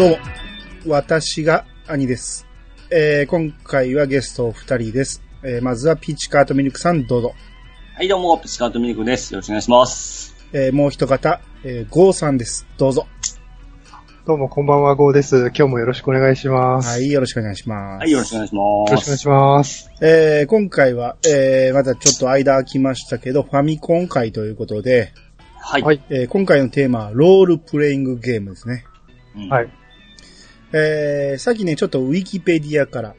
どうも、私が兄です。えー、今回はゲスト二人です。えー、まずはピーチカートミルクさんどうぞ。はい、どうも、ピチカートミルクです。よろしくお願いします。えー、もう一方、えー、ゴーさんです。どうぞ。どうも、こんばんは、ゴーです。今日もよろしくお願いします。は。い、よろしくお願いします。はい、よろしくお願いしよます。ろしくお願いします。えー、今回は、えー、またちょっと間空きましたけど、ファミコン会ということで、はい。はい。えー、今回のテーマは、ロールプレイングゲームですね。うんはい。えー、さっきね、ちょっとウィキペディアから、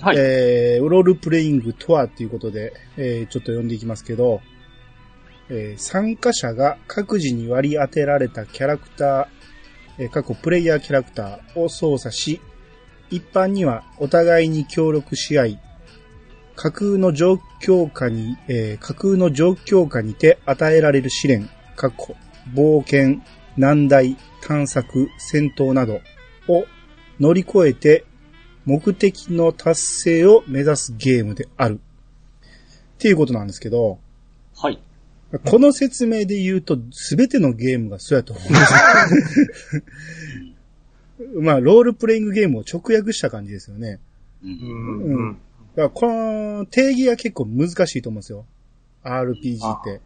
はい。えー、ロールプレイングとはということで、えー、ちょっと読んでいきますけど、えー参加者が各自に割り当てられたキャラクター、えー、過去プレイヤーキャラクターを操作し、一般にはお互いに協力し合い、架空の状況下に、えー架空の状況下にて与えられる試練、過去、冒険、難題、探索、戦闘などを乗り越えて目的の達成を目指すゲームである。っていうことなんですけど、はい。この説明で言うと、すべてのゲームがそうやと思うんですよ。まあ、ロールプレイングゲームを直訳した感じですよね。う。うんん。ううんん。だからこの定義が結構難しいと思うんですよ。RPG って。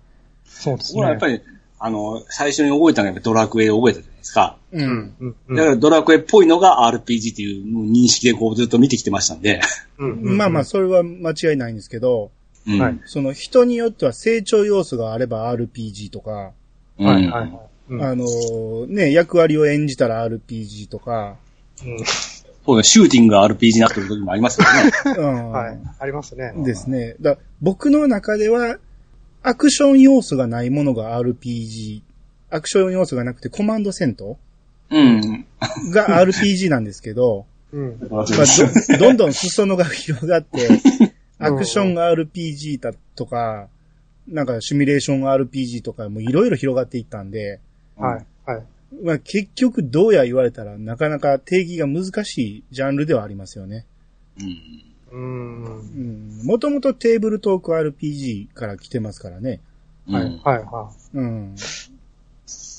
そうですね。やっぱり、あの、最初に覚えたのはやっぱドラクエを覚えたじゃないですか。う。うんん。うん。うんだからドラクエっぽいのが RPG っていう認識でこうずっと見てきてましたんで。うん。まあまあ、それは間違いないんですけど、うん。はいその人によっては成長要素があれば RPG とか、うんはい、はい。うんあのーね、役割を演じたら RPG とか、うんそうだ、シューティングが RPG になってる時もありますよね。うんはい。ありますね。ですね。だ僕の中では、アクション要素がないものが RPG、アクション要素がなくてコマンド戦闘？うん。が RPG なんですけど、うん。まあ、どどんどん裾野が広がって、アクション RPG だとか、なんかシミュレーション RPG とかもいろいろ広がっていったんで、はい。はい。まあ結局どうや言われたらなかなか定義が難しいジャンルではありますよね。うん。うん。うん。もともとテーブルトーク RPG から来てますからね。はい。うん。はい。はうん。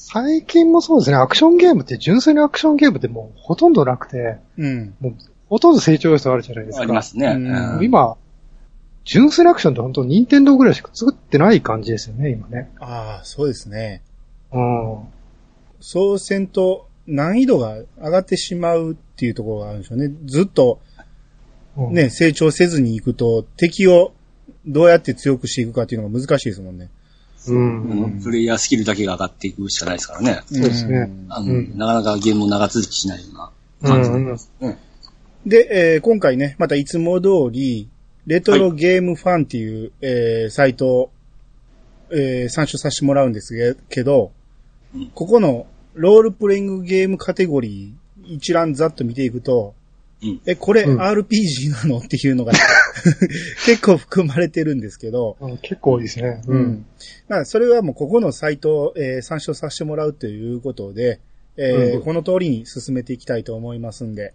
い。最近もそうですね。アクションゲームって、純粋にアクションゲームってもうほとんどなくて、うん。もうほとんど成長要素あるじゃないですか。ありますね。うんうん今、純粋なアクションって本当任天堂ぐらいしか作ってない感じですよね、今ね。ああ、そうですね。うん。そうせんと難易度が上がってしまうっていうところがあるんでしょうね。ずっとうん、ね、成長せずにいくと敵をどうやって強くしていくかっていうのが難しいですもんね。うん。うんプレイヤースキルだけが上がっていくしかないですからね。そうですねんあの、うんなかなかゲームも長続きしないようなう感じで。ん。うん。で、えー今回ね、またいつも通り、レトロゲームファンっていう、えーサイトを、えー参照させてもらうんですけどうん、ここのロールプレイングゲームカテゴリー一覧ざっと見ていくと、うんえ、これうん RPG なのっていうのが 結構含まれてるんですけど、うん結構多いですね。う。ん。まあ、それはもうここのサイトを、えー参照させてもらうということで、えーうんこの通りに進めていきたいと思いますんで、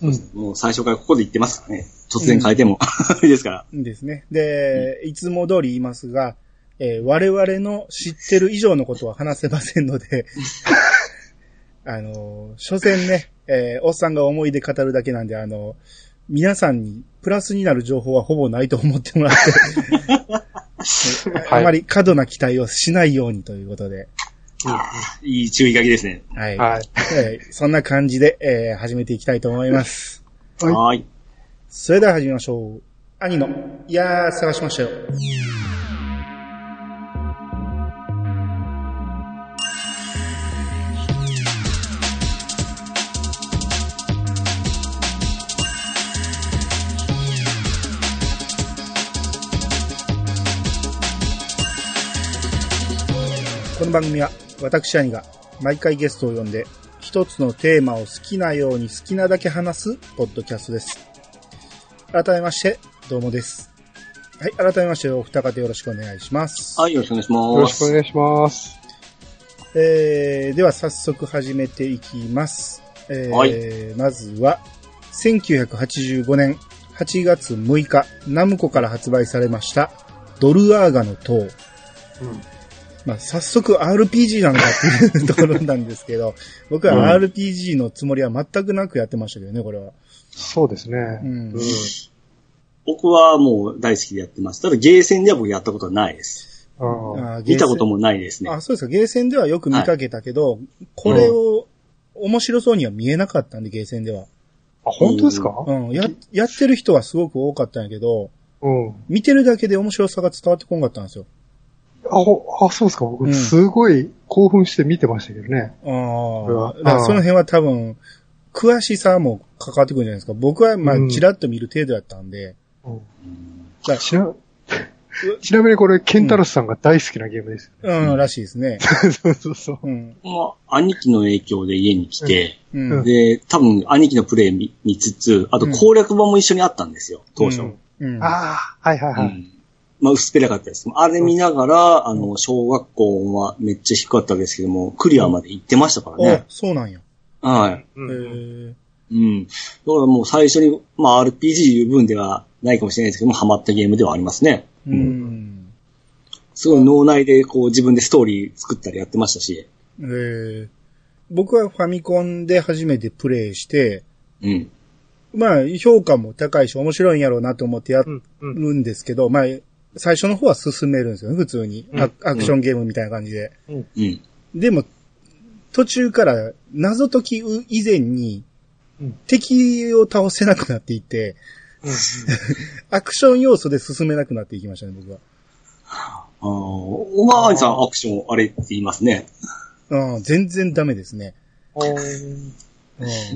うん。もう最初からここで言ってますからね。突然変えても、いいですから。ですね。で、いつも通り言いますが、えー我々の知ってる以上のことは話せませんので、あの、所詮ね、えーおっさんが思い出語るだけなんで、あの、皆さんにプラスになる情報はほぼないと思ってもらって、は いあまり過度な期待をしないようにということで、いい注意書きですね。はい。はい。えーそんな感じで、えー始めていきたいと思います。はいはーい。それでは始めましょう。兄の、いやー、探しましたよ。この番組は私兄が毎回ゲストを呼んで一つのテーマを好きなように好きなだけ話すポッドキャストです。改めまして、どうもです。はい、改めましてお二方よろしくお願いします。はい、よろしくお願いします。よろしくお願いします。えー、では早速始めていきます。えーはいまずは、1985年8月6日、ナムコから発売されました、ドルアーガの塔。うん。まあ、早速 RPG なのかっていう ところなんですけど、僕は RPG のつもりは全くなくやってましたけどね、これは。そうですね。うんうん僕はもう大好きでやってます。ただゲーセンでは僕やったことはないです。あ見たこともないですね。あ、そうですか。ゲーセンではよく見かけたけど、これを面白そうには見えなかったんで、ゲーセンでは。あ、本当ですか？うん。や、やってる人はすごく多かったんやけど、うん。見てるだけで面白さが伝わってこんかったんですよ。あ、そうですか。うん僕、すごい興奮して見てましたけどね。あはあ。だからその辺は多分、詳しさも関わってくるんじゃないですか。僕は、まあう、んちらっと見る程度だったんで。うんだちな、ちなみにこれ、ケンタロスさんが大好きなゲームです。うん、らしいですね。そうそうそう。兄貴の影響で家に来て、うん。で、多分兄貴のプレイ見見つつ、あと攻略本も一緒にあったんですよ、当初。うん。ああ、はいはいはい。うんまあ、薄っぺらかったです。あれ見ながら、あの、小学校はめっちゃ低かったですけども、クリアまで行ってましたからあね。、そうなんや。はい。へうんーうん。だからもう最初に、まあ RPG いう分ではないかもしれないですけども、ハマったゲームではありますね。うん。すごい脳内でこう自分でストーリー作ったりやってましたし。えー僕はファミコンで初めてプレイして、うん。まあ、評価も高いし面白いんやろうなと思ってやうん。うん。るんですけど、まあ、最初の方は進めるんですよね、普通に。アアクションゲームみたいな感じで。うん。でも、途中から謎解き以前にうん、敵を倒せなくなっていって、うん アクション要素で進めなくなっていきましたね、僕は。ああ、おまわりさんアクションあれって言いますね。うん、全然ダメですね。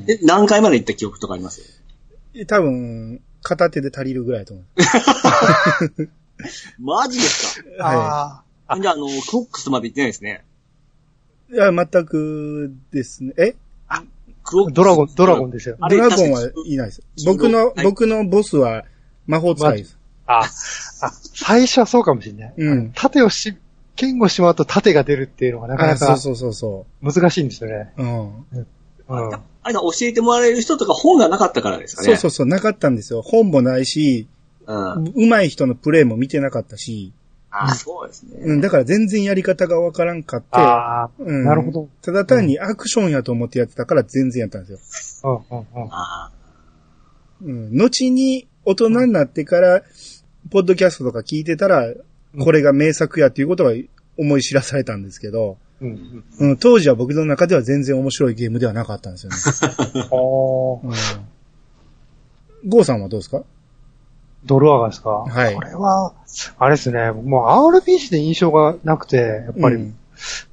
え、何回まで行った記憶とかあります？多分、片手で足りるぐらいだと思 マジですう。はあかじゃあ、あの、クロックスまで行ってないですね。い。いや、全くですね。え？クロックス。あドラゴン、ドラゴンですよ。ドラゴンはいないです。僕の、はい僕のボスは魔法使いです。あ、あ、最初はそうかもしれない。うん。盾をし、剣をしまうと盾が出るっていうのがなかあなかそうそうそうそ難しいんですよね。う。うん。うん。あれだ教えてもらえる人とか本がなかったからですかね。そうそうそう、なかったんですよ。本もないし、う。うん。上手い人のプレイも見てなかったし、あ、そうですね。うん、だから全然やり方がわからんかって、ああ、うん、なるほど。ただ単にアクションやと思ってやってたから全然やったんですよ。うん、うん、うん。あうん、後に大人になってから、ポッドキャストとか聞いてたら、これが名作やっていうことが思い知らされたんですけど、うん、うん。うん、当時は僕の中では全然面白いゲームではなかったんですよね。おーうん、ゴーさんはどうですか？ドルアガですか？はいこれは、あれですね、もう RPG で印象がなくて、やっぱり、うん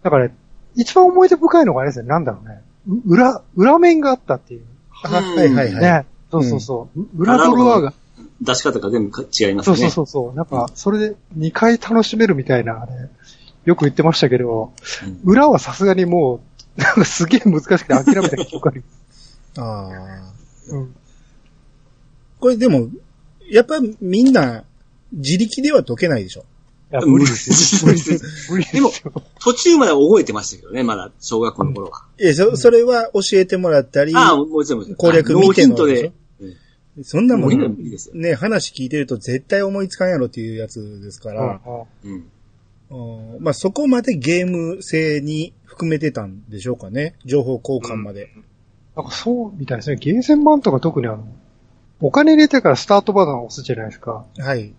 だから、一番思い出深いのがあれですね、なんだろうね。う裏、裏面があったっていう。あはいはいはい。ね。そうそうそう。う裏ドルアガ。出し方が全部か違いますそうね。そうそうそう。なんか、それで2回楽しめるみたいな、あれ、よく言ってましたけど、うん裏はさすがにもう、なんかすげえ難しくて諦めた記憶ある。ああ。うん。これでも、やっぱみんな自力では解けないでしょ。いや、無理ですよ。無理です。無理ですよ。途中までは覚えてましたけどね、まだ小学校の頃は。いや、そ、それは教えてもらったり、ああ、もちろんもちろん。攻略見てので。そんなもノーヒントでん。ね、話聞いてると絶対思いつかんやろっていうやつですから、うん。うんまあそこまでゲーム性に含めてたんでしょうかね。情報交換まで。なんかそうみたいですね。ゲーセン版とか特にあの、お金入れてからスタートボタンを押すじゃないですか。はい。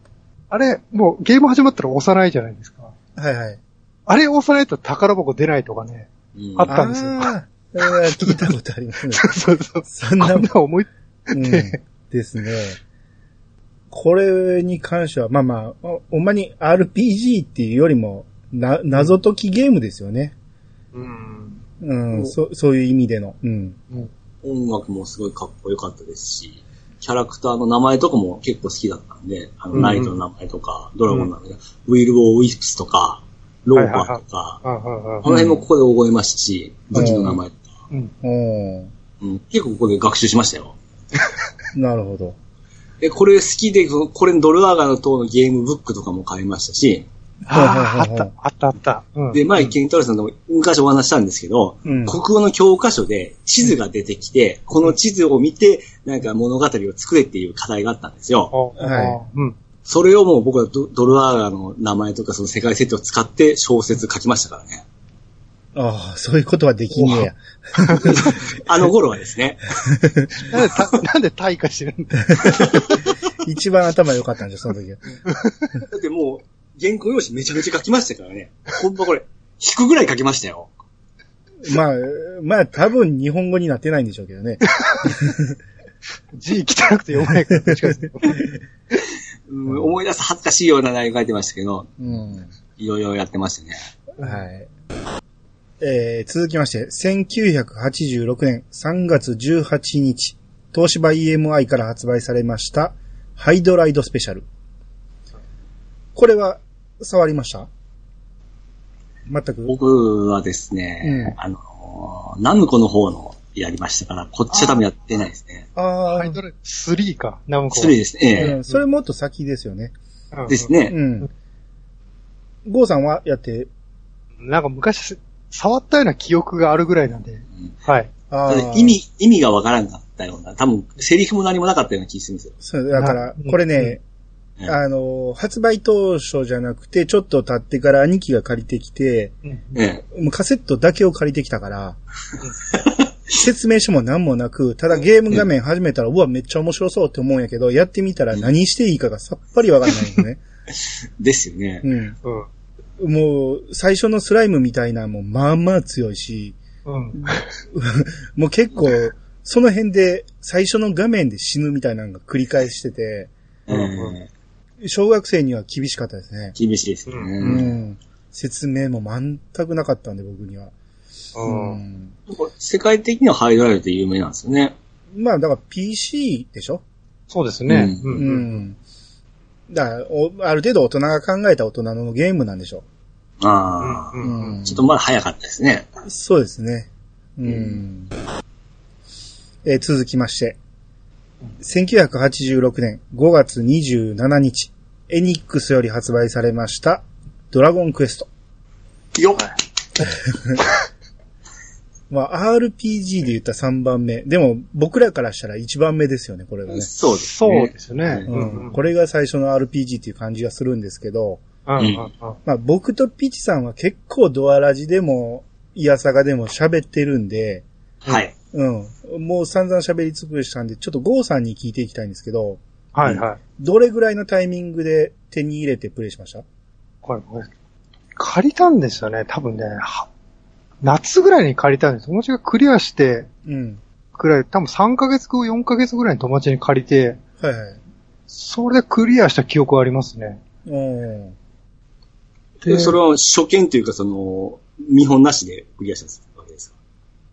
あれ、もうゲーム始まったら押さないじゃないですか。はいはい。あれ押さないと宝箱出ないとかね。うんあったんですよあー聞いたことありますね。そうそう。そんなこんな思い、うん、ですね。これに関しては、まあまあ、おほんまに RPG っていうよりも、な、謎解きゲームですよね。うん。うん、そ、そういう意味での。うん。音楽もすごいかっこよかったですし、キャラクターの名前とかも結構好きだったんで、あの、うんナイトの名前とか、ドラゴンの名前、ウィル・ボー・ウィスプスとか、ローパーとか、ああ、ああ、あの辺もここで覚えましたし、武器の名前とか、うん。おーうん、結構ここで学習しましたよ。なるほど。で、これ好きで、これドルアガの塔のゲームブックとかも買いましたし、ああ、あった、あった、あった。うん。で、前、ケンタロウさんとも昔お話ししたんですけど、うん国語の教科書で地図が出てきて、この地図を見て、なんか物語を作れっていう課題があったんですよ。おはいうん。それをもう僕はドドルアーガの名前とかその世界設定を使って小説書きましたからね。ああ、そういうことはできんねや。あの頃はですね。なんでた、なんで退化してるんだ 一番頭良かったんじゃ、その時は。だってもう、原稿用紙めちゃめちゃ書きましたからね。ほんまこれ、引くぐらい書きましたよ。まあ、まあ多分日本語になってないんでしょうけどね。字汚くて読めないから、どっちかですねうん、思い出す恥ずかしいような内容書いてましたけど、うん。いろいろやってましたね。はい。えー、続きまして、1986年3月18日、東芝 EMI から発売されました、ハイドライドスペシャル。これは、触りました？全く？僕はですね、あの、ナムコの方のやりましたから、こっちは多分やってないですね。ああ、ハイドラ3か、ナムコ。失礼ですね。えうんそれもっと先ですよね。うんです。ね。うん。ゴーさんはやって、なんか昔、触ったような記憶があるぐらいなんで。はい。あー意味、意味がわからんかったような、多分、セリフも何もなかったような気がするんですよ。そう、だからう、んこれね、うんあの、発売当初じゃなくて、ちょっと経ってから兄貴が借りてきて、ええ。もうカセットだけを借りてきたから、説明書も何もなく、ただゲーム画面始めたら、うわ、めっちゃ面白そうって思うんやけど、やってみたら何していいかがさっぱりわかんないよね。ですよね。うん。うん。もう、最初のスライムみたいなもうまあまあ強いし、うん。もう結構、その辺で最初の画面で死ぬみたいなのが繰り返してて、ええ小学生には厳しかったですね。厳しいですよね。うん。説明も全くなかったんで、僕には。う。うんん。世界的にはハイドライドって有名なんですよね。まあ、だから PC でしょ？そうですね。うううん。ん。だからお、ある程度大人が考えた大人のゲームなんでしょああ、うんう。うん。ちょっとまだ早かったですね。そうですね。うん。えー続きまして、1986年5月27日、エニックスより発売されました、ドラゴンクエスト。よっ まあ、RPG で言った3番目。でも、僕らからしたら1番目ですよね、これがね。そうですそうね。ですね。うん。これが最初の RPG っていう感じがするんですけど。うん。まあ、僕とピチさんは結構ドアラジでも、イヤサガでも喋ってるんで、はい。うん。もう散々喋り尽くしたんで、ちょっとゴーさんに聞いていきたいんですけど、はいはい。どれぐらいのタイミングで手に入れてプレイしました？これ、これ、借りたんですよね。多分ね、は夏ぐらいに借りたんです。友達がクリアして、うん。くらい、多分3ヶ月後、4ヶ月ぐらいに友達に借りて、はいはい。それでクリアした記憶はありますね。おーで、それは初見というか、その、見本なしでクリアしたわけですか？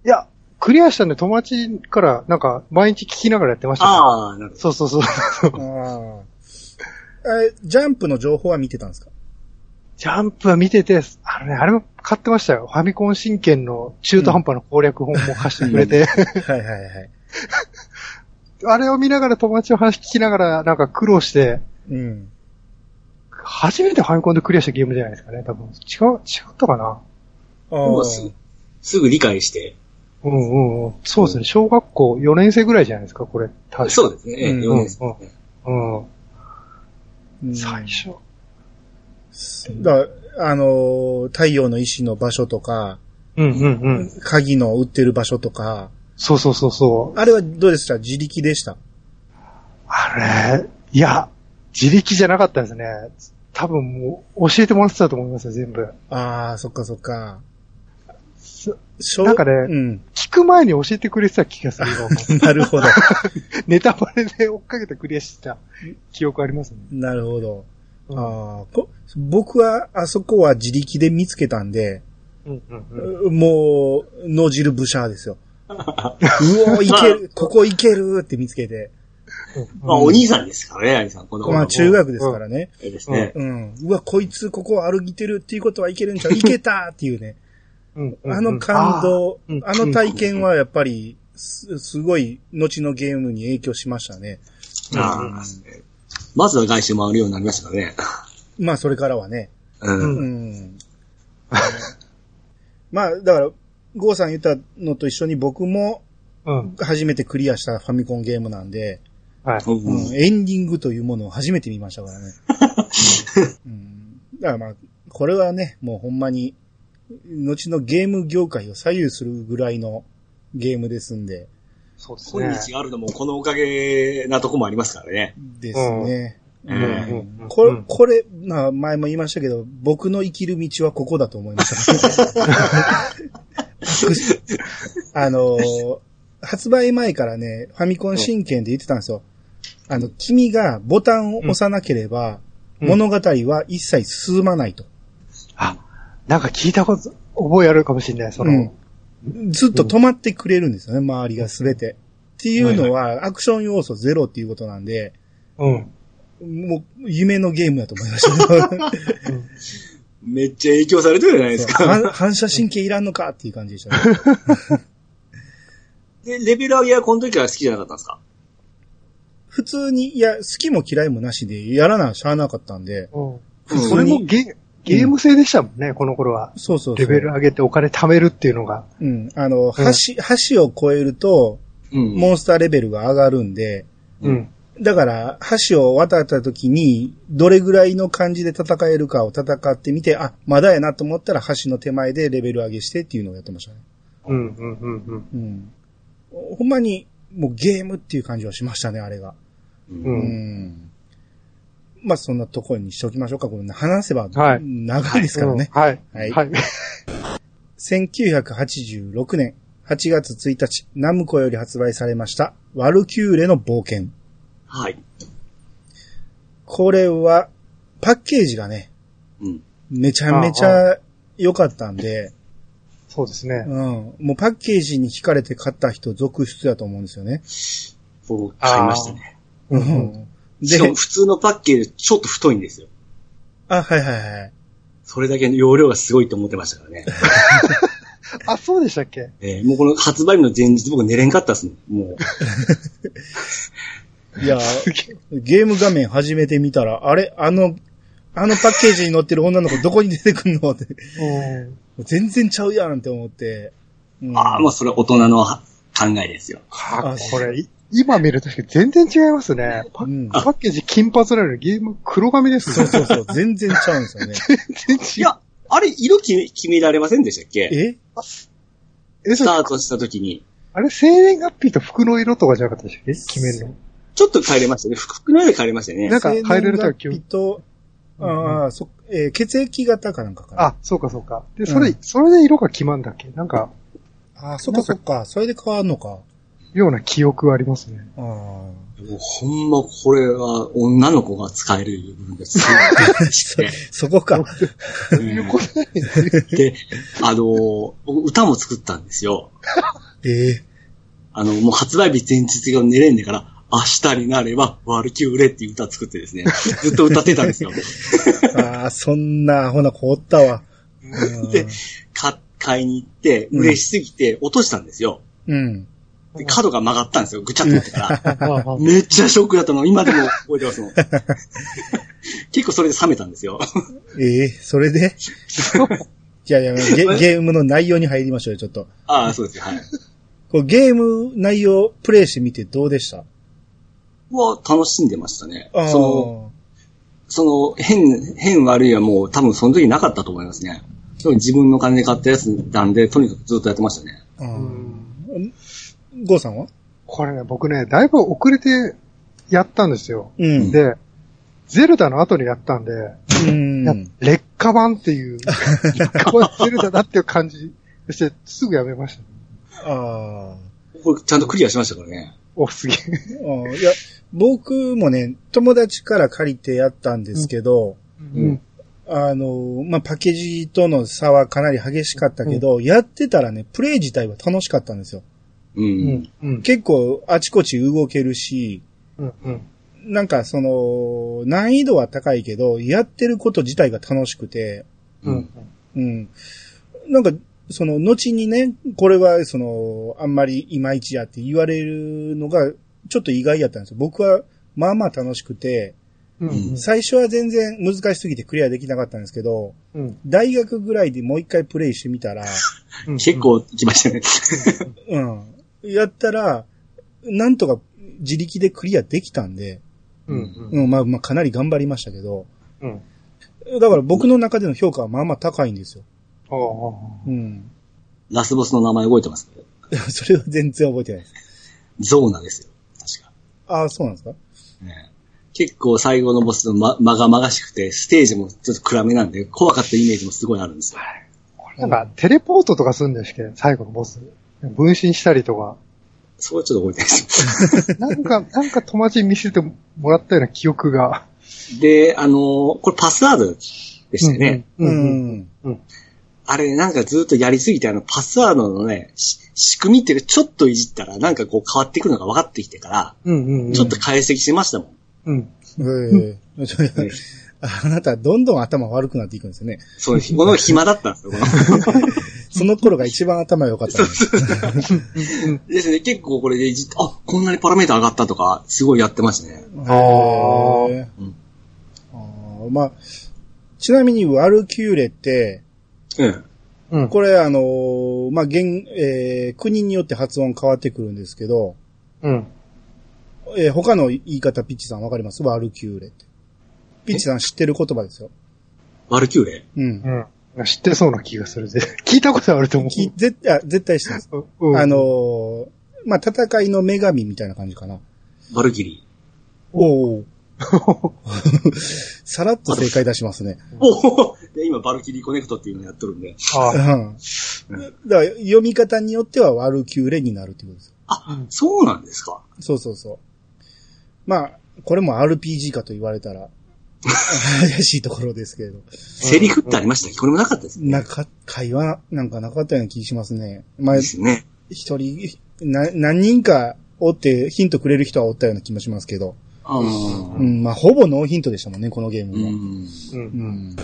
いや、クリアしたんで友達から、なんか、毎日聞きながらやってましたよ。ああ、なるほど。そうそうそう。ああ。え、ジャンプの情報は見てたんですか？ジャンプは見てて、あのね、あれも買ってましたよ。ファミコン神剣の中途半端な攻略本も貸してくれて、はいはいはい。あれを見ながら友達の話聞きながら、なんか苦労して、うん。初めてファミコンでクリアしたゲームじゃないですかね、多分。違う、違ったかな？あもうすぐ、すぐ理解して。うんうんうん。そうですね、小学校4年生ぐらいじゃないですか、これ。確かそうですね。ええうん四年生ねうん。うん最初。だあのー太陽の石の場所とか、うんうんうん。鍵の売ってる場所とか、そうそうそうそう。あれはどうでした？自力でした？あれ、いや、自力じゃなかったですね。多分もう教えてもらってたと思いますよ、全部。ああ、そっかそっか。すしょなんかねうん。聞く前に教えてくれてた気がするよ。なるほど。ネタバレで追っかけてクリアした記憶ありますね。なるほど。うんああこ僕はあそこは自力で見つけたんで、うんうんうん。もう、脳汁ブシャーですよ。うおいける、ここいけるって見つけて。まあ、お兄さんですからね、アリさん。このまあ中学ですからね。ええですね。うん。うわ、こいつここ歩いてるっていうことはいけるんちゃう？いけたっていうね。うんうんあの感動、うんあの体験はやっぱり、す、すごい、後のゲームに影響しましたね。ああまずは外周回るようになりましたからね。まあ、それからはね。う。うんん。まあ、だから、ゴーさん言ったのと一緒に僕もうん。初めてクリアしたファミコンゲームなんで、はい。うんうんエンディングというものを初めて見ましたからね。うん。だからまあ、これはね、もうほんまに、後のゲーム業界を左右するぐらいのゲームですんで、そうですね。今日があるのもこのおかげなとこもありますからね。ですね。これ、これ、な前も言いましたけど、僕の生きる道はここだと思いました。あのー発売前からね、ファミコン神剣で言ってたんですよ。あの、君がボタンを押さなければ、うん物語は一切進まないと。あ、なんか聞いたこと、覚えあるかもしれない、その、ずっと止まってくれるんですよね、周りがすべて。っていうのは、アクション要素ゼロっていうことなんで、うん。もう、夢のゲームだと思いました。めっちゃ影響されてるじゃないですか。反射神経いらんのかっていう感じでしたね。で、レベル上げはこの時は好きじゃなかったんですか？普通に、いや、好きも嫌いもなしで、やらなしゃあなかったんで、うん。うんそれもゲゲーム性でしたもんね、この頃は。そうそうそう。レベル上げてお金貯めるっていうのが。うん。あの、橋、橋を越えると、うんモンスターレベルが上がるんで、うん。だから、橋を渡った時に、どれぐらいの感じで戦えるかを戦ってみて、あ、まだやなと思ったら橋の手前でレベル上げしてっていうのをやってましたね。うん、うん、うん、うん。うん。ほんまに、もうゲームっていう感じはしましたね、あれが。う。うんん。まあ、そんなところにしておきましょうか。これ話せば、はい長いですからね。うんはい。はいはい。1986年8月1日、ナムコより発売されました、ワルキューレの冒険。はい。これは、パッケージがね、うん。めちゃめちゃ良かったんで、そうですね。うん。もうパッケージに惹かれて買った人続出だと思うんですよね。僕、買いましたね。う。うんん。でしか、も普通のパッケージちょっと太いんですよ。あ、はいはいはい。それだけの容量がすごいと思ってましたからね。あ、そうでしたっけ？えーもうこの発売日の前日僕寝れんかったっすもん。もう。いや、ゲーム画面初めて見たら、あれあの、あのパッケージに載ってる女の子どこに出てくんのって。うん。全然ちゃうやんって思って。うんああ、もうそれは大人のは考えですよ。かこれ、い今見ると全然違いますね。パうんパッケージ金髪なのにゲーム黒髪ですね。そうそうそう、全然ちゃうんですよね。全然違う。いや、あれ、色決め決められませんでしたっけ？え？スタートした時に。あれ、生年月日と服の色とかじゃなかったでしたっけ？決めるの。ちょっと変えれましたね。服の色変えれましたね。なんか変えれるとは生年月日と、ああ、そ、えー血液型かなんかかな。あ、そうかそうか。で、それ、うんそれで色が決まんだっけ？なんか、ああ、そっかそっか。それで変わんのか。ような記憶はありますね。あもうほんまこれは女の子が使える部分です。あ。そこか。であの歌も作ったんですよ。ええあの、もう発売日前日が寝れんでから、明日になれば、ワルキューレっていう歌作ってですね、ずっと歌ってたんですよ。ああ、そんなアホな子おったわ。うんで、か、買いに行って、うん嬉しすぎて落としたんですよ。うん。で角が曲がったんですよ。ぐちゃっとなってから。ああめっちゃショックだったの。今でも覚えてますもん。結構それで冷めたんですよ。ええそれで？いやいやゲ、ゲームの内容に入りましょうよ、ちょっと。ああ、そうですよ。はい。こうゲーム内容プレイしてみてどうでした？は楽しんでましたね。ああその、その、変、変悪いはもう多分その時なかったと思いますね。自分の金で買ったやつなんで、とにかくずっとやってましたね。ゴーさんは？これね、僕ね、だいぶ遅れてやったんですよ。うん。で、ゼルダの後にやったんで、うん。や劣化版っていう、劣化版ゼルダだっていう感じそして、すぐやめました。あこれちゃんとクリアしましたからね。お、すげえ。いや、僕もね、友達から借りてやったんですけど、うん。あの、まあ、パッケージとの差はかなり激しかったけど、やってたらね、プレイ自体は楽しかったんですよ。うん。結構あちこち動けるし、うん。うん。なんかその、難易度は高いけど、やってること自体が楽しくて、ううんん。うん。なんか、その、後にね、これは、その、あんまりいまいちやって言われるのが、ちょっと意外やったんですよ。僕は、まあまあ楽しくて、うん。最初は全然難しすぎてクリアできなかったんですけど、うん。大学ぐらいでもう一回プレイしてみたら、うん。結構来ましたね。うん。やったら、なんとか自力でクリアできたんで、うん。うん。うん、まあまあかなり頑張りましたけど、うん。だから僕の中での評価はまあまあ高いんですよ。ああ。うん。ラスボスの名前覚えてます？それは全然覚えてないです。ゾーナですよ。確か。ああ、そうなんですか？ね結構最後のボスのま、まがまがしくて、ステージもちょっと暗めなんで、怖かったイメージもすごいあるんですよ。なんか、テレポートとかするんですけど、最後のボス。分身したりとか。それはちょっと覚えてないです。なんか、なんか友達に見せてもらったような記憶が。で、あのーこれパスワードでしたよね。う。うんん。うん。あれなんかずっとやりすぎて、あの、パスワードのね、し仕組みっていうかちょっといじったら、なんかこう変わってくるのが分かってきてから、うん。うん。ちょっと解析しましたもん。うん。ええあなた、どん。どん。頭悪くなっていくん。ですよね。そう、この暇だったん。ですよ、この。その頃が一番頭良かった。ですね、結構これでいじって、あ、こんなにパラメータ上がったとか、すごいやってましたね。あーへうんあーまあ、ちなみにワルキューレって、うん。うん。これあのーまあ、現、えー国によって発音変わってくるんですけど、うん。えー他の言い方ピッチさんわかります？ワルキューレって。ピッチさん知ってる言葉ですよ。ワルキューレ？うん。うん。知ってそうな気がするぜ。聞いたことあると思う。き絶対、あ絶対知ってます。うんあの、ーまあ、戦いの女神みたいな感じかな。バルキリおお。さらっと正解出しますね。ー。おおで今、バルキリーコネクトっていうのやっとるんで。うあん。だから、読み方によってはワルキューレになるってことです。あ、そうなんですか。そうそうそう。まあ、これも RPG かと言われたら、怪しいところですけれど。セリフってありましたっけ？これもなかったですね。なか、会話なんかなかったような気しますね。まあで、すね。一人、な、何人かおってヒントくれる人はおったような気もしますけど。うん、まあ、ほぼノーヒントでしたもんね、このゲームは。うん。うんう。ん。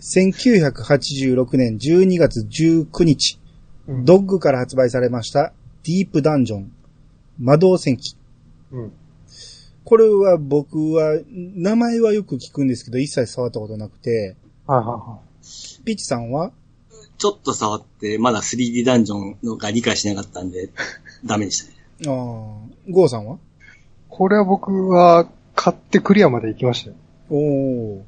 1986年12月19日、うんドッグから発売されました、ディープダンジョン、魔導戦記。うん。これは僕は、名前はよく聞くんですけど、一切触ったことなくて、はいはいはピッチさんは？ちょっと触って、まだ 3D ダンジョンのが理解しなかったんで、ダメでしたね。ああ、ゴーさんは？いこれは僕は買ってクリアまで行きましたよ。おお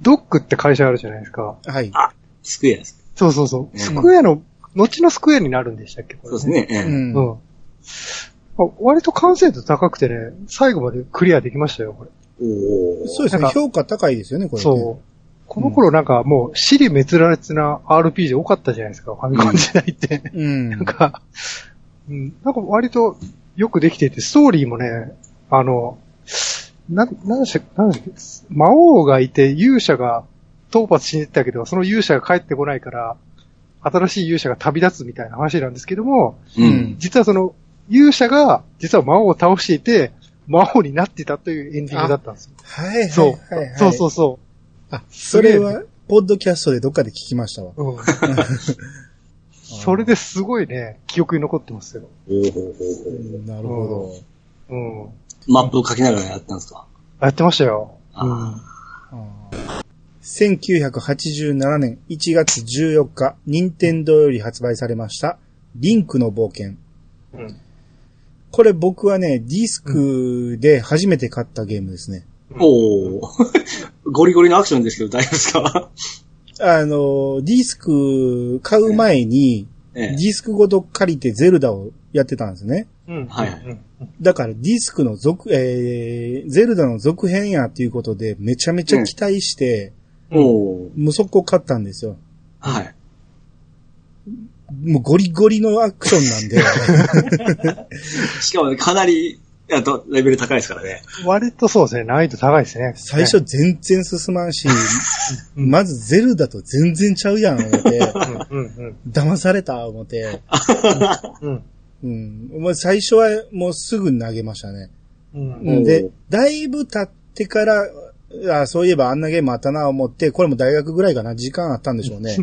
ドックって会社あるじゃないですか。はい。あ、スクエアです。そうそうそう。うんスクエアの、後のスクエアになるんでしたっけこれそうです。ね。ええうん。うん。あ割と完成度高くてね、最後までクリアできましたよ、これ。おーそうですね。評価高いですよね、これ、ね。そう。この頃なんかもう、死に滅裂な RPG 多かったじゃないですか、ファミコン時代って。う。うん。なんか、うん、なんか割とよくできていて、ストーリーもね、あの、な、なんでしたっけ、なんでしたっけ、魔王がいて勇者が討伐しに行ったけど、その勇者が帰ってこないから、新しい勇者が旅立つみたいな話なんですけども、ううんん。実はその勇者が、実は魔王を倒していて、魔王になってたというエンディングだったんですよ。はいはいそうはい、はい。そうそうそあ、それは、ポッドキャストでどっかで聞きましたわ。う。うん。それですごいね、記憶に残ってますよ。おーほーほーうんなるほうん。マップを書きながらやったんですか？やってましたよ。あうん。ど。1987年1月14日、任天堂より発売されました、リンクの冒険。うん。これ僕はね、ディスクで初めて買ったゲームですね。おー ゴリゴリのアクションですけど大丈夫ですか？あの、ディスク買う前に、ええディスクごと借りてゼルダをやってたんですね。うん。はいだからディスクの続、えー、ゼルダの続編やっていうことでめちゃめちゃ期待して、おー無速攻買ったんですよ。はい。もうゴリゴリのアクションなんで、しかもね、かなり、あと、レベル高いですからね。割とそうですね、難易度高いですね。最初全然進まんし、まずゼルダと全然ちゃうやん、思って、うん、うん、騙された、思って、うん。うん。もう最初はもうすぐ投げましたね。うん。うんで、だいぶ経ってから、あそういえばあんなゲームあったな、思って、これも大学ぐらいかな、時間あったんでしょうね。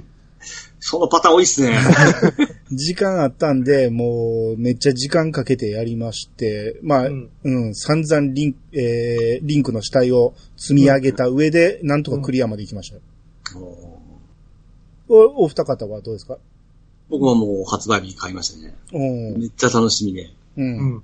そのパターン多いっすね。時間あったんで、もう、めっちゃ時間かけてやりまして、まあ、ううんん、散々リン、えー、リンクの死体を積み上げた上で、なんとかクリアまで行きましたよ。お、お二方はどうですか？僕はもう発売日買いましたね。うん。めっちゃ楽しみで。う。うんん。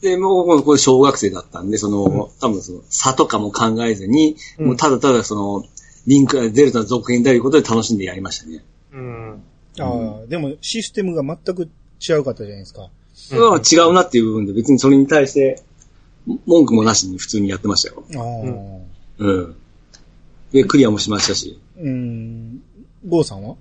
で、もう、これ小学生だったんで、その、多分その、差とかも考えずに、うんもうただただその、リンク、ゼルダの続編であることで楽しんでやりましたね。うん。ああ、でもシステムが全く違うかったじゃないですか。それは違うなっていう部分で、別にそれに対して、文句もなしに普通にやってましたよ。ああ。うん。で、クリアもしましたし。うん。ゴーさんは？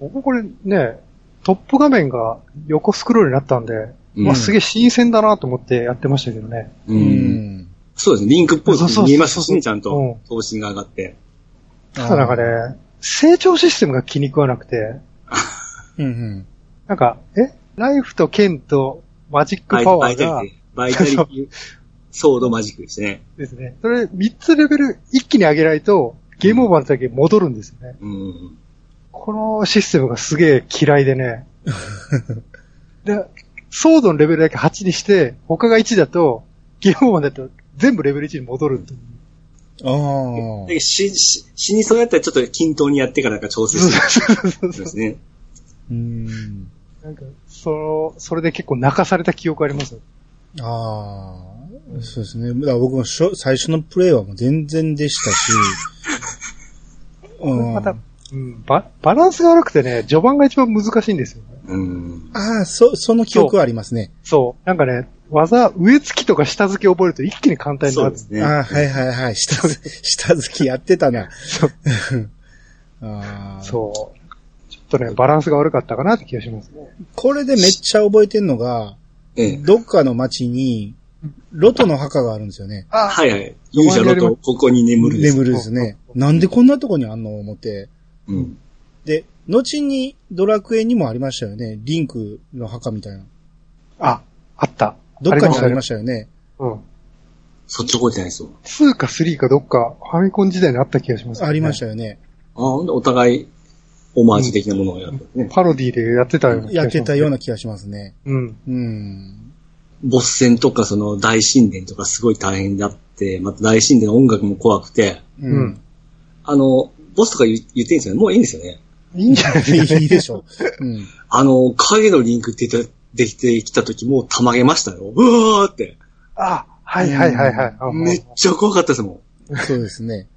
僕これね、トップ画面が横スクロールになったんで、うんまあすげえ新鮮だなと思ってやってましたけどね。う。うんん。そうですね。リンクっぽいそうそうそう見えましたしね、ちゃんうんと。頭身が上がって。ただなんかね、成長システムが気に食わなくて、うんうん。なんか、え？ライフと剣とマジックパワーがバイタリティ、ソードマジックですね。ですね。それ3つレベル一気に上げないと、ゲームオーバーの時に戻るんですよね。うん。このシステムがすげえ嫌いでね。で、ソードのレベルだけ8にして、他が1だと、ゲームオーバーだと全部レベル1に戻る。ああだけ。どし、し、死にそうやったらちょっと均等にやってからなんか調整するんですね。うん。なんか、その、それで結構泣かされた記憶あります？ああ。そうですね。だから僕もしょ最初のプレイはもう全然でしたし。うん。また、うん、バ、バランスが悪くてね、序盤が一番難しいんですよね。うん。ああ、そ、その記憶はありますね。そう。なんかね、技、上付きとか下付き覚えると一気に簡単になる。そうですね。ああ、はいはいはい。下付き、下付きやってたな。そう。ああ。そう。ちょっとね、バランスが悪かったかなって気がしますね。これでめっちゃ覚えてんのが、ええ。どっかの町に、ロトの墓があるんですよね。あはいはい。勇者ロト、ここに眠るです。眠るですね。なんでこんなとこにあんの思って。うん。で、後にドラクエにもありましたよね。リンクの墓みたいな。あ、あった。どっかにありまししたよね。た。うん。そっち覚えてないですよ。2か3かどっか、ファミコン時代にあった気がします、ありましたよね。ああ、ほんでお互い、オマージュ的なものをやってね。パロディでやってたような気やっがします、てたような気がしますね。うん。うん。ボス戦とかその大神殿とかすごい大変だって、また大神殿の音楽も怖くて、ううんん。あの、ボスとか言言ってんですよね？もういいんですよね？いいんじゃないですか、いいでしょう。うん。あの、影のリンクって出てできてきた時もうたまげましたよ。うわーって。あ、はいはいはいはい。あめっちゃ怖かったですもん。そうですね。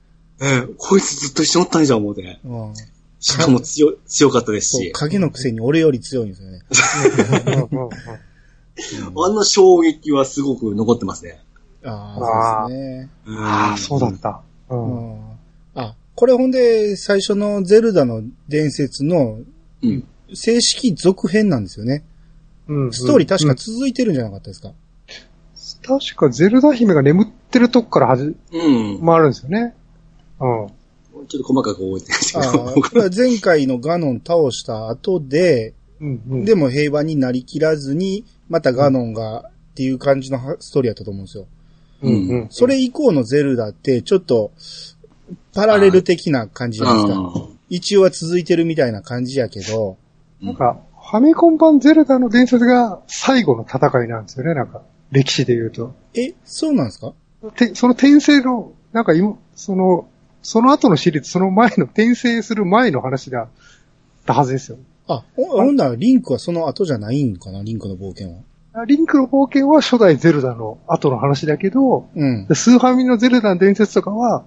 ええ、こいつずっと一緒におったんじゃん思うて。うん。しかも強い、強かったですし、。影のくせに俺より強いんですよね。うんうんうんあの衝撃はすごく残ってますね。ああ、そうですね。ああ、そうだった。う。うんん。あ、これほんで、最初のゼルダの伝説のうん。正式続編なんですよね。うん。ストーリー確かうん続いてるんじゃなかったですか？確かゼルダ姫が眠ってるとこから始うん。まるんですよね。うん。ちょっと細かく覚えてないですけあど。ーこれは前回のガノン倒した後で、うんうん。でも平和になりきらずに、またガノンがっていう感じのはストーリーやったと思うんですよ。うんうん。それ以降のゼルダって、ちょっと、パラレル的な感じじゃないですか。うん一応は続いてるみたいな感じやけど、なんか、ファミコン版ゼルダの伝説が最後の戦いなんですよね、なんか。歴史で言うと。え、そうなんですか？てその転生の、なんか今、その、その後のシリーズ、その前の、転生する前の話だったはずですよ。あ、ほほんならリンクはその後じゃないんかなリンクの冒険は？リンクの冒険は初代ゼルダの後の話だけど、うん。でスーファミのゼルダの伝説とかは、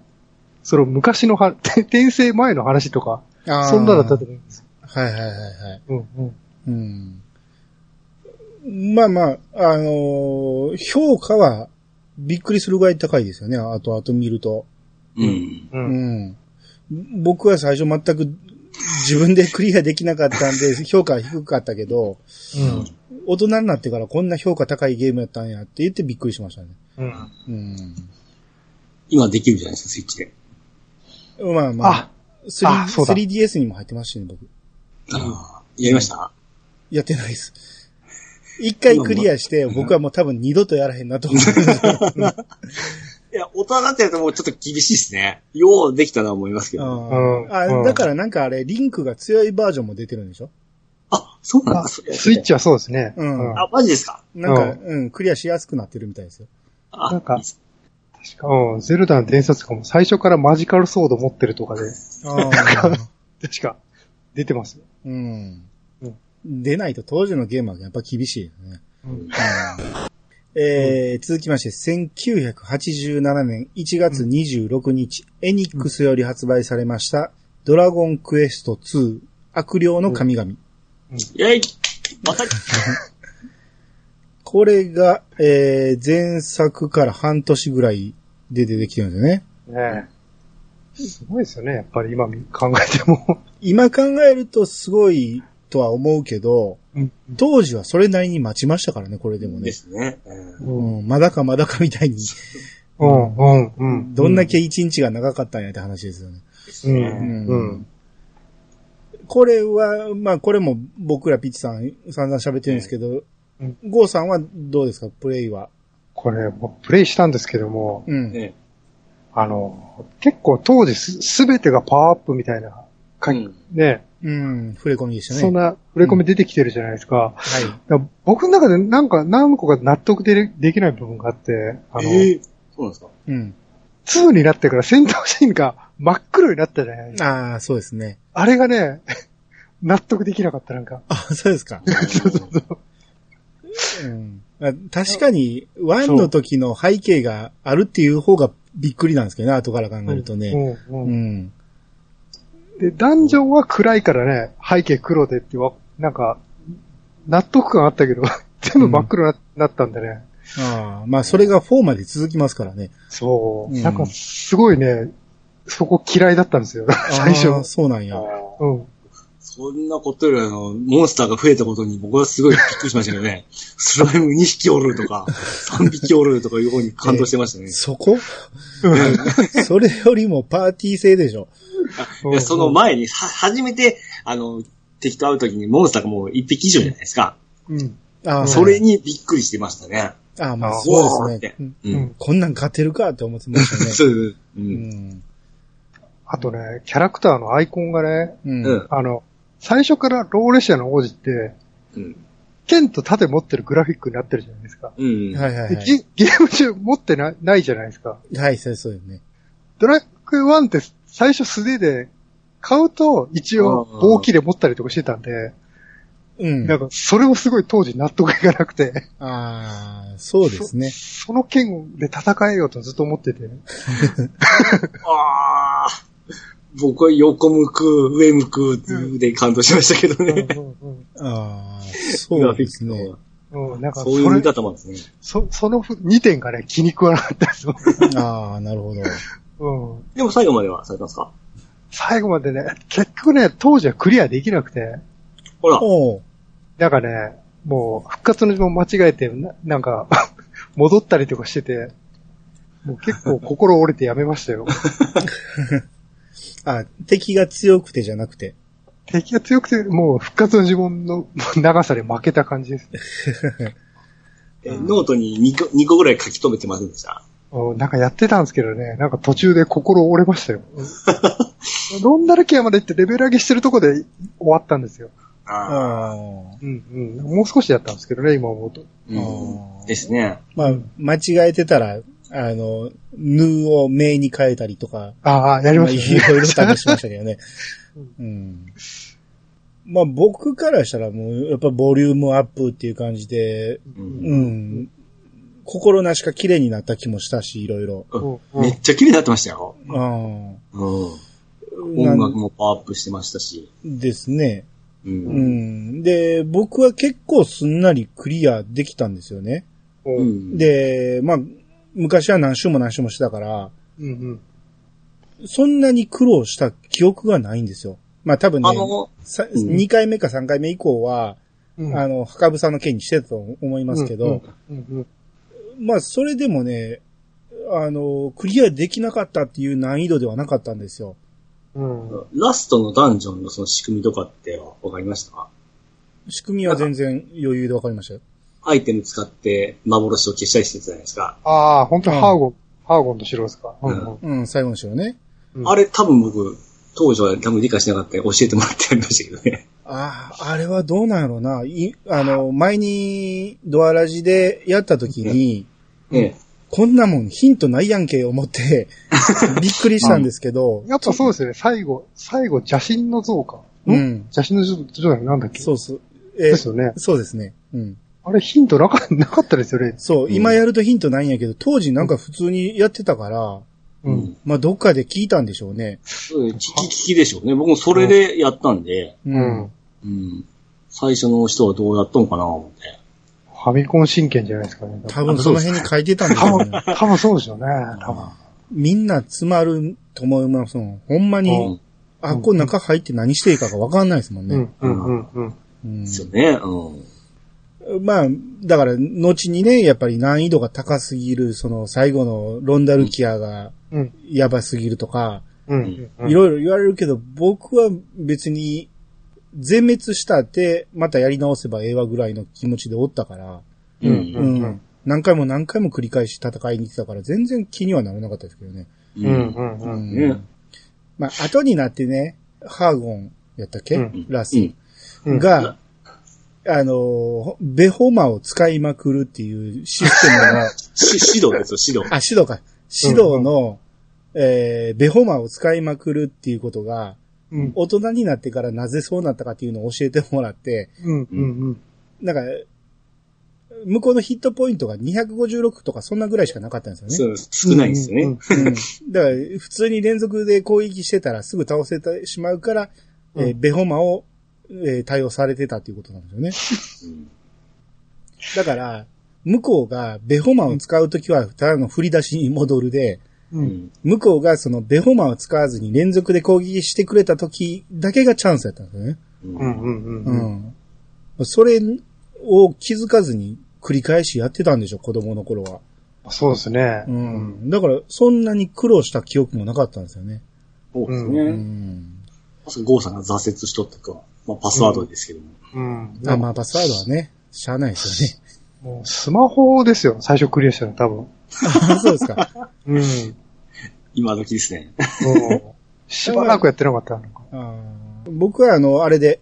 その昔のは、て転生前の話とか、そんなだったと思います。はいはいはいはい。うんうん。うん。まあまあ、あのー評価はびっくりするぐらい高いですよね。あとあと見ると。うん。う。うんん。僕は最初全く自分でクリアできなかったんで 評価は低かったけど、うん。大人になってからこんな評価高いゲームやったんやって言ってびっくりしましたね。うん。うん。今できるじゃないですか、スイッチで。まあまあ、あ、3あそうだ 3DS にも入ってましたね、僕。ああ、やりました？やってないです。一回クリアして、僕はもう多分二度とやらへんなと思う。いや、大人になってるともうちょっと厳しいですね。ようできたな思いますけど。うんあうんだからなんかあれ、リンクが強いバージョンも出てるんでしょ？あ、そうなんあだ。それスイッチはそうですね。うんあ、マジですか？なんか、ううん、クリアしやすくなってるみたいですよ。あ、なんか確か、うん、ゼルダの伝説とかも最初からマジカルソード持ってるとかで、あ確か、出てますうん。出ないと当時のゲームはやっぱ厳しいよね。うんうんえー続きまして、1987年1月26日、エニックスより発売されました、ドラゴンクエスト2、悪霊の神々。イェイまた、これが、えー前作から半年ぐらいで出てきてるんですよね。ねえ。すごいですよね、やっぱり今考えても。今考えるとすごいとは思うけど、うん。当時はそれなりに待ちましたからね、これでもね。ですね。うんまだかまだかみたいに、うん。うん。うん。どんだけ一日が長かったんやって話ですよね。うん。ですね。うん。これは、まあこれも僕らピッチさん散々喋ってるんですけどうん、ゴーさんはどうですか？プレイは。これ、もうプレイしたんですけども、うん。ねあの、結構当時すすべてがパワーアップみたいな、かうんね、うん。触れ込みでしたね。そんな触れ込み出てきてるじゃないですか。はい。だから僕の中でなんか何個か納得でできない部分があって、あの、えーそうなんですか？うん。2になってから戦闘シーンが真っ黒になったじゃないですか。ああ、そうですね。あれがね、納得できなかったなんか。あ、そうですか。そうそうそう。うん。あ確かに、ワンの時の背景があるっていう方がびっくりなんですけどね、後から考えるとね。うんううんん。で、ダンジョンは暗いからね、背景黒でってわ、なんか、納得感あったけど、全部真っ黒な,、なったんでね。ああ、まあそれが4まで続きますからね。そう。うんなんか、すごいね、そこ嫌いだったんですよ、最初。ああそうなんや。うん。そんなことよりあの、モンスターが増えたことに僕はすごいびっくりしましたけどね。スライム2匹おるとか、3匹おるとかいう方に感動してましたね。そこ？それよりもパーティー制でしょ。いやその前に、は、初めて、あの、敵と会う時にモンスターがもう1匹以上じゃないですか。うん。ああ、それにびっくりしてましたね。ああ、まああそうですね。うんこんなん勝てるかって思ってましたね。そう。う。うんん。あとね、キャラクターのアイコンがね、うん。うん。あの、最初からローレシアの王子って、うん。剣と盾持ってるグラフィックになってるじゃないですか。うん。ではいはいはい。ゲゲーム中持ってなないじゃないですか。はい、そうそうですね。ドラクエ1って最初素手で、買うと一応棒切れ持ったりとかしてたんで、うん。なんかそれをすごい当時納得いかなくて、ああ、そうですね。そその剣で戦えようとずっと思ってて、ああ。僕は横向く、上向くで感動しましたけどね。ああ、そうですね。うんうん、なんかそういう見方もあるんですね。そ、その2点がね、気に食わなかったですよ。ああ、なるほど。うん。でも最後まではされたんですか？最後までね、結局ね、当時はクリアできなくて、ほら。おうなんかね、もう復活の順番間違えて、ななんか、戻ったりとかしてて、もう結構心折れてやめましたよ。あ、敵が強くてじゃなくて。敵が強くて、もう復活の呪文の長さで負けた感じです。えノートに2個 ,2 個ぐらい書き留めてませんでした？うんなんかやってたんですけどね、なんか途中で心折れましたよ。ロンダルキアまで行ってレベル上げしてるとこで終わったんですよ。ああ。うんうん。もう少しやったんですけどね、今思うと。うん。ですね。まあ、間違えてたら、あの、ヌを名に変えたりとか、ああ、やりましたね。ろいろ試しましたけどね。うん。まあ僕からしたらもう、やっぱボリュームアップっていう感じで、う。うんん。心なしか綺麗になった気もしたし、いろいろ。うんめっちゃ綺麗になってましたよ。あうん。あ。音楽もパワーアップしてましたし。ですね。う。うんん。で、僕は結構すんなりクリアできたんですよね。うんううんん。で、まあ、昔は何週も何週もしてたから、うんそんなに苦労した記憶がないんですよ。まあ多分ねあ、の、さうん2回目か3回目以降は、うん。あの、墓さの件にしてたと思いますけど、うんうんまあそれでもね、あの、クリアできなかったっていう難易度ではなかったんですよ。うんうんラストのダンジョンのその仕組みとかってわかりました？か仕組みは全然余裕でわかりましたよ。アイテム使って幻を消したりしてたじゃないですか。ああ、本当うんハーゴン、ハーゴンと城ですか？うんうんうん、最後の章ね。うんあれ多分僕、当時は多分理解しなかった教えてもらってやりましたけどね。ああ、あれはどうなんやろうな。い、あの、前にドアラジでやった時に、えこんなもんヒントないやんけ思って、びっくりしたんですけど、やっぱそうですよね。最後、最後、邪神の像か。うん。邪神の像じゃなんだっけ？そうそう。えですよね。そうですね。うん。あれヒントなかなかったですよね。そう、うん今やるとヒントないんやけど、当時なんか普通にやってたから、う。うんん。まあどっかで聞いたんでしょうね。そう聞き聞きでしょうね。僕もそれでやったんで、ううん。うん。最初の人はどうやったのかな思って。ファミコン真剣じゃないですかね。多分その辺に書いてたんでし多ょう分ね。、多分そうでしょうね。多分。みんな詰まると思いますもん。ほんまに、うん。あ、これ中入って何していいかがわかんないですもんね。うん、うん、うん、うん。うんですよね。うん。まあ、だから、後にね、やっぱり難易度が高すぎる、その最後のロンダルキアがうん、やばすぎるとか、うん。いろいろ言われるけど、僕は別に、全滅したって、またやり直せばええわぐらいの気持ちでおったから、うん、うん、うん。何回も何回も繰り返し戦いに行ってたから、全然気にはならなかったですけどね。うん、うん、うん。ねまあ、後になってね、ハーゴンやったっけ、うん。ラス、うん。が、あの、ベホマを使いまくるっていうシステムの、し指導ですよ、指導。あ、指導か。指導の、えー、ベホマを使いまくるっていうことが、うん、大人になってからなぜそうなったかっていうのを教えてもらって、うん、うん。なんか、向こうのヒットポイントが256とかそんなぐらいしかなかったんですよね。そう少ないんですよね。うん。だから、普通に連続で攻撃してたらすぐ倒せてしまうから、えーうんベホマを、えー対応されてたっていうことなんですよね。だから、向こうがベホマを使うときは、ただの振り出しに戻るで、う、うんん。向こうがそのベホマを使わずに連続で攻撃してくれたときだけがチャンスやったんですよね。うんうん、うん、ううん。ん。それを気づかずに繰り返しやってたんでしょ、子供の頃は。そうですね。う。ん。だから、そんなに苦労した記憶もなかったんですよね。うそうですね。うん。ゴーさんが挫折しとったか。まあ、パスワードですけども。うん。あ、まあ、パスワードはね、しゃあないですよね。もうスマホですよ、最初クリアしたの、多分。あ そうですか。うん。今時ですね。しばらくやってなかった。なんか僕はあの、あれで、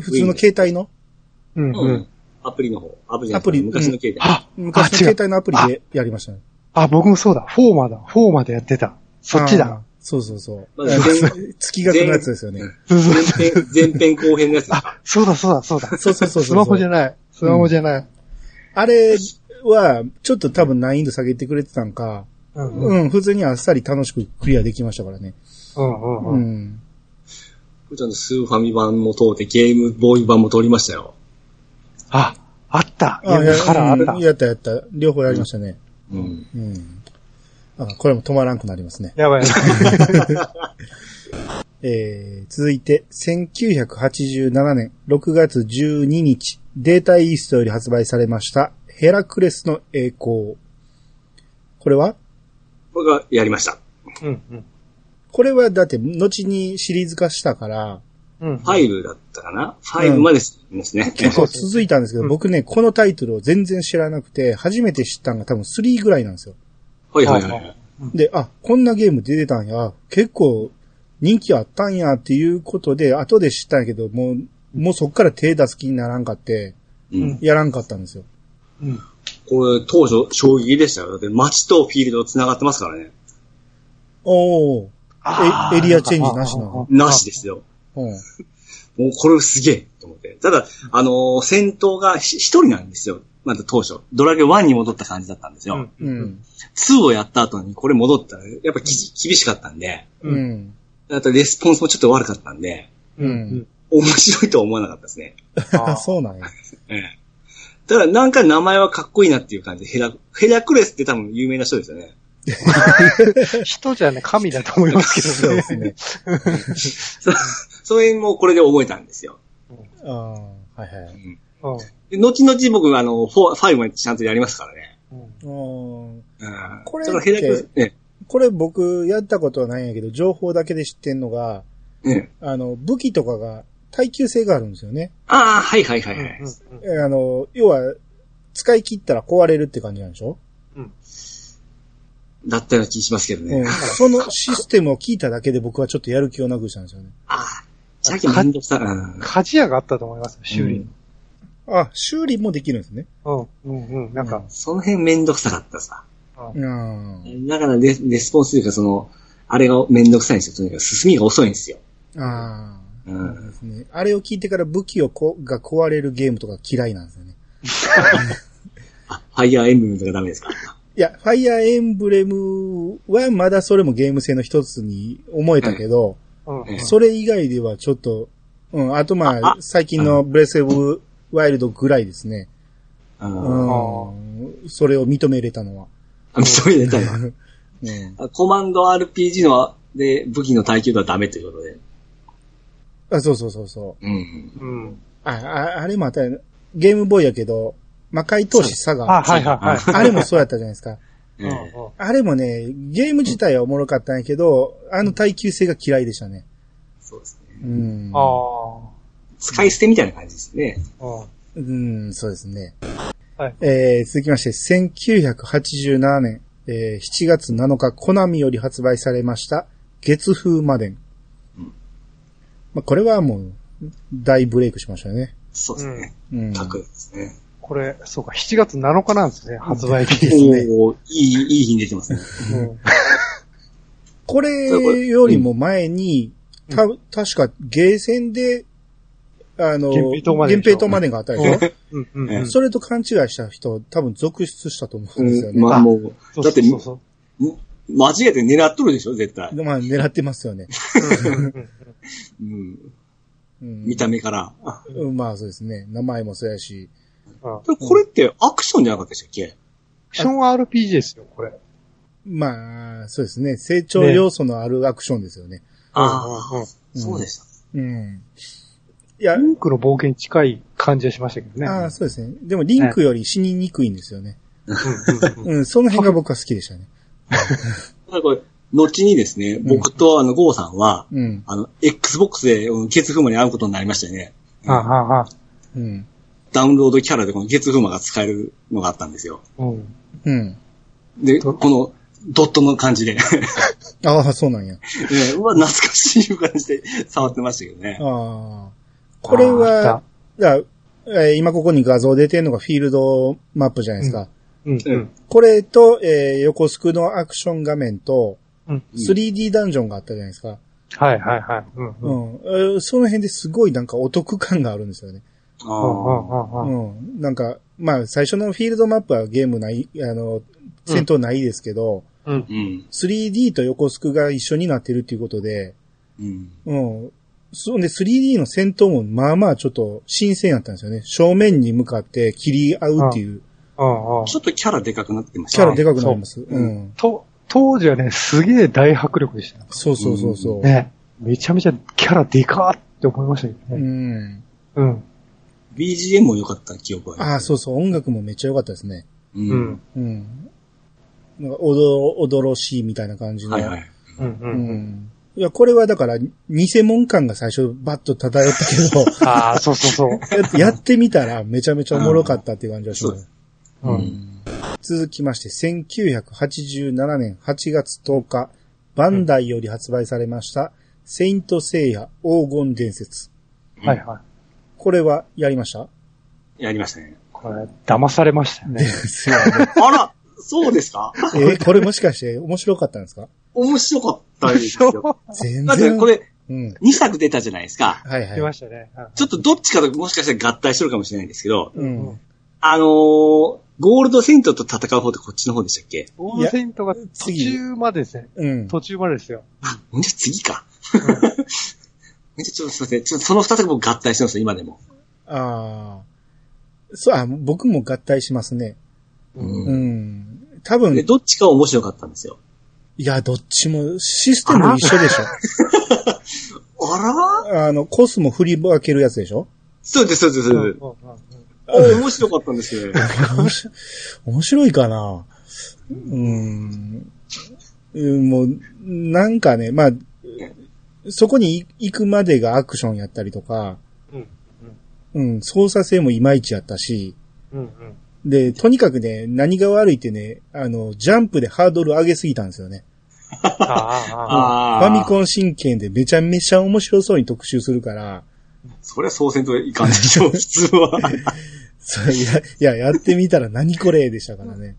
普通の携帯の、うん、う。うんん。アプリの方。アプリじゃなくてアプリ昔の携帯。あ、昔の携帯のアプリでやりましたね。あ、僕もそうだ。フォーマだ。フォーマでやってた。そっちあーだ。。そうそうそう。まだ全月額のやつですよね。そうそう前編、前編後編のやつですか？あ、そうだ、そうだ、そうだ。そうそうそうそうスマホじゃない。スマホじゃない。あれは、ちょっと多分難易度下げてくれてたんか、うん、うん、うん、普通にあっさり楽しくクリアできましたからね。うん、ううん。ん。ちゃんとスーファミ版も通ってゲームボーイ版も通りましたよ。あ、あった。あ、いやカラーあったうん。やったやった。両方やりましたね。うん。うん。あ、これも止まらんくなりますね。やばい。えー、続いて、1987年6月12日、データイーストより発売されました、ヘラクレスの栄光。これは？僕がやりました。うん、うん。これはだって、後にシリーズ化したから、うん。5だったかな ?5 までですね。結構続いたんですけど、うん僕ね、このタイトルを全然知らなくて、初めて知ったのが多分3ぐらいなんですよ。はいはいはい。で、あ、こんなゲーム出てたんや、結構人気あったんやっていうことで、後で知ったんやけど、もう、もうそっから手出す気にならんかって、うん。やらんかったんですよ。うん。これ当初衝撃でしたよ。だって街とフィールド繋がってますからね。おー。あーエリアチェンジなしなの？なしですよ。うん。もうこれすげえと思って。ただ、あのー戦闘がひ一人なんですよ。まず当初。ドラゲ1に戻った感じだったんですよ。うん。ううん。ん。2をやった後にこれ戻ったら、やっぱき厳しかったんで、うん。うん。あとレスポンスもちょっと悪かったんで、うん面白いとは思わなかったですね。あ、そうなんや。ええ。ただなんか名前はかっこいいなっていう感じで、ヘラ、ヘラクレスって多分有名な人ですよね。人じゃね、神だと思いますけそうどですね。ね。そそれもこれで覚えたんですよ。ああ、はいはい。うん。で後々僕あの、4、5までちゃんとやりますからね。うんうんうん。これヘラクレス、ね。これ僕やったことはないんやけど、情報だけで知ってんのが、ね。あの、武器とかが耐久性があるんですよね。ああ、はいはいはいはい。うんあの、要は、使い切ったら壊れるって感じなんでしょ？だったような気しますけどね。うん。そのシステムを聞いただけで僕はちょっとやる気をなくしたんですよね。ああ、さっきめんどくさ、うん。鍛冶屋があったと思います、修理。あ、修理もできるんですね。うん。うん。うん。なんか、その辺めんどくさかったさ。うん。だからレレスポンスというかその、あれがめんどくさいんですよ。とにかく進みが遅いんですよ。ああ。う。そうんね。あれを聞いてから武器をこが壊れるゲームとか嫌いなんですよね。あ、ファイアーエンブレムとかダメですか？いや、ファイアーエンブレムはまだそれもゲーム性の一つに思えたけど、うんうんそれ以外ではちょっと、うん、あとまああ、最近のブレスオブワイルドぐらいですね。あうーん。それを認めれたのは。あ、認めれたいわうコマンド RPG の、で、武器の耐久度はダメということで。あ、そうそうそうそう。うん。うん。あ、ああれもあったよゲームボーイやけど、魔界投資サガ。あ、はいはいはい。あれもそうやったじゃないですか。ええあれもね、ゲーム自体はおもろかったんやけど、あの耐久性が嫌いでしたね。そうですね。うん。ああ。使い捨てみたいな感じですね。うんうん、そうですね。はいえー、続きまして、1987年、えー7月7日、コナミより発売されました、月風魔伝。うんまあ、これはもう、大ブレイクしましたよね。そうですね。うん。かっこいいですね。これ、そうか、7月7日なんですね、発売日。ですね おーいい、いい日に出てますね。うん これよりも前に、た、確かゲーセンで、あの、源平島までがあったでしょ？うんうんうん。それと勘違いした人、多分続出したと思うんですよね。うんまあもう、だって、そうそう間違えて狙っとるでしょ、絶対。まあ、狙ってますよね。うん見た目から。うんまあそうですね。名前もそうやし。これってアクションじゃなかったでしたっけ？アクション RPG ですよ、これ。まあ、そうですね。成長要素のあるアクションですよね。ああ、そうでした。うん。いやリ、ンクの冒険に近い感じがしましたけどね。ああ、そうですね。でもリンクより死ににくいんですよね。うんその辺が僕は好きでしたね。だからこれ、後にですね、僕とあの、ゴーさんは、うん。あの、Xbox でうん月風魔に会うことになりましたよね。ああ、あうん。ダウンロードキャラでこの月風魔が使えるのがあったんですよ。うん。うん。で、どこの、ドットの感じで。ああ、そうなんや。ね うわ、懐かしい感じで触ってましたけどね。ああ。これあは、だえー今ここに画像出てるのがフィールドマップじゃないですか。うんうん。これと、えー横スクのアクション画面と、うん。3D ダンジョンがあったじゃないですか。はいはいはい。うんううん。その辺ですごいなんかお得感があるんですよね。ああ。ううんん。なんか、まあ最初のフィールドマップはゲームない、あの、戦闘ないですけど、うん。うん。3D と横スクが一緒になってるっていうことで、うん。うん。そんで 3D の戦闘もまあまあちょっと新鮮やったんですよね。正面に向かって切り合うっていううんうんちょっとキャラでかくなってましたキャラでかくなります。ううん。と、当時はね、すげえ大迫力でした。そうそうそうそう。ね。めちゃめちゃキャラでかーって思いましたけどうね。ん。うん。BGM も良かった記憶はああ、そうそう、音楽もめっちゃ良かったですね。う。うんん。うん。なんか、おど、おどろしいみたいな感じの。はいはい。うんう。うんん。いや、これはだから、偽物感が最初バッと漂ったけど、ああ、そうそうそう。やってやってみたらめちゃめちゃおもろかったっていう感じがします。う。うんん。続きまして、1987年8月10日、バンダイより発売されました、セイントセイヤ黄金伝説。はいはい。これはやりました？やりましたね。これ、騙されましたよね。あらそうですか？えーこれもしかして面白かったんですか？面白かったですよ。全だって然。これ、うん。2作出たじゃないですか。はいはい。来ましたね。ちょっとどっちかともしかしたら合体してるかもしれないんですけど、う。うんあのー、ゴールドセイントと戦う方ってこっちの方でしたっけ？オールセイントが途中までですね。うん。途中までですよ。ほんで次か。ほんで ちょっとすいません。ちょっとその2作僕合体してますよ、今でも。ああ。そう、あ、僕も合体しますね。ううんん。多分、どっちか面白かったんですよ。や、どっちも、システム一緒でしあら？ょ。あの、コスも振り分けるやつでしょ。そうです、そうです、そうです。うんお面白かったんですよね。面白いかな。うん。うんもう、なんかね、まあ、そこに行くまでがアクションやったりとか、うん。うん、操作性もいまいちやったし、うんうんで、とにかくね、何が悪いってね、あの、ジャンプでハードル上げすぎたんですよね。ファミコン神経でめちゃめちゃ面白そうに特集するから、そりゃそうせんといかんでしょう、普通は。そういや、いや、やってみたら何これでしたからね。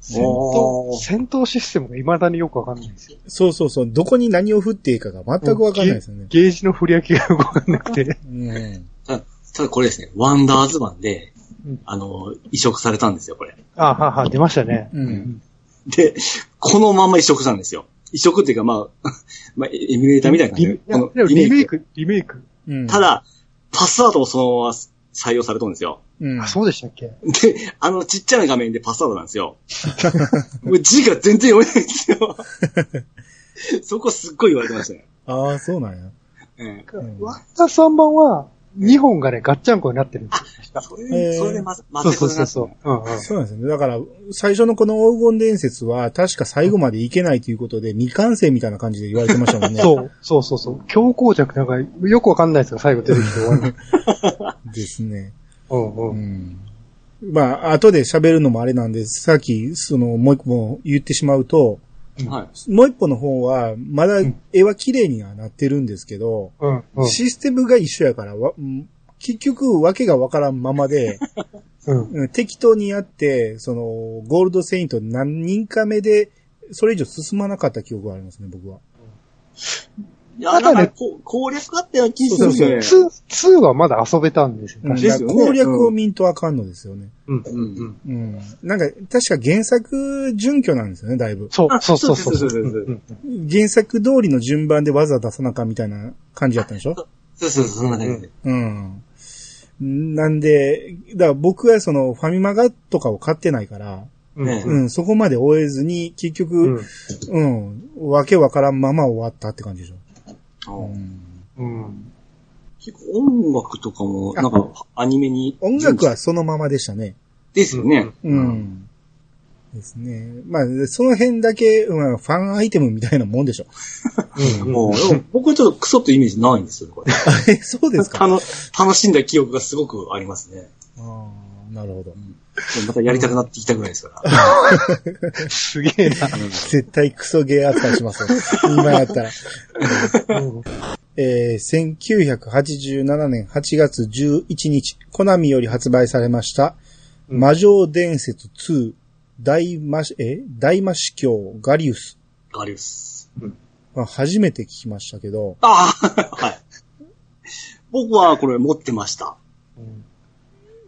戦闘、戦闘システムが未だによくわかんないんですよ。そうそうそう、どこに何を振っていいかが全くわかんないですよね。ゲゲージの振り分けがわかんなくて。うん。ただただこれですね、ワンダーズマンで、うんあの、移植されたんですよ、これ。あはは、出ましたね。うん。で、このまんま移植したんですよ。移植っていうか、まあ、まあ、エミュレーターみたいな感じで、このリメイク、リメイク。うん。た、だ、パスワードもそのまま採用されたんですよ。うん。あ、そうでしたっけ？で、あのちっちゃな画面でパスワードなんですよ。字が全然読めないんですよ。そこすっごい言われてましたね。ああ、そうなんや。ええんワンダ3番は、2本がね、ガッチャンコになってるんですよ。それそれでまず、まそうずそうそうそう。うんうん。そうなんですよね。だから、最初のこの黄金伝説は、確か最後までいけないということで、未完成みたいな感じで言われてましたもんね。そう、そうそうそう。強行着なんか、よくわかんないですが、最後出てきて終わる。ですね。うんう。うんん。まあ、後で喋るのもあれなんで、さっき、その、もう一個も言ってしまうと、はい。もう一歩の方は、まだ絵は綺麗にはなってるんですけど、うんうん。システムが一緒やから、結局、わけがわからんままで、うん。うん適当にやって、その、ゴールドセイント何人か目で、それ以上進まなかった記憶がありますね、僕は。いや、ただね攻略あったような気がするんですよね。2、2はまだ遊べたんですよ。うんですよね攻略を見んとあかんのですよね。うん。うんうん。うん。なんか、確か原作準拠なんですよね、だいぶ。そうあ、そうそうそう。そうそうそうそううんうん原作通りの順番で技出さなあかんみたいな感じやったんでしょ？そうそうそう、そんな感じで。うん。なんで、だから僕はそのファミマガとかを買ってないから、うんねうん、そこまで終えずに、結う局ん、うん、わけわからんまま終わったって感じでしょ。ううんん、うん。結構音楽とかも、なんか、アニメに。音楽はそのままでしたね。ですよね。うん。ですね。まあ、その辺だけ、うん、ファンアイテムみたいなもんでしょ。うん。もう、僕はちょっとクソってイメージないんですよ、これ。え、そうですか？あの、楽しんだ記憶がすごくありますね。ああ、なるほど。またやりたくなってきたぐらいですから。すげえな。絶対クソゲー扱いしますよ。今やったら。うんえー1987年8月11日、コナミより発売されました、うん魔女伝説2、大魔し、え？大魔司教ガリウス。ガリウス。まあ、初めて聞きましたけど、ああ、はい。僕はこれ持ってました。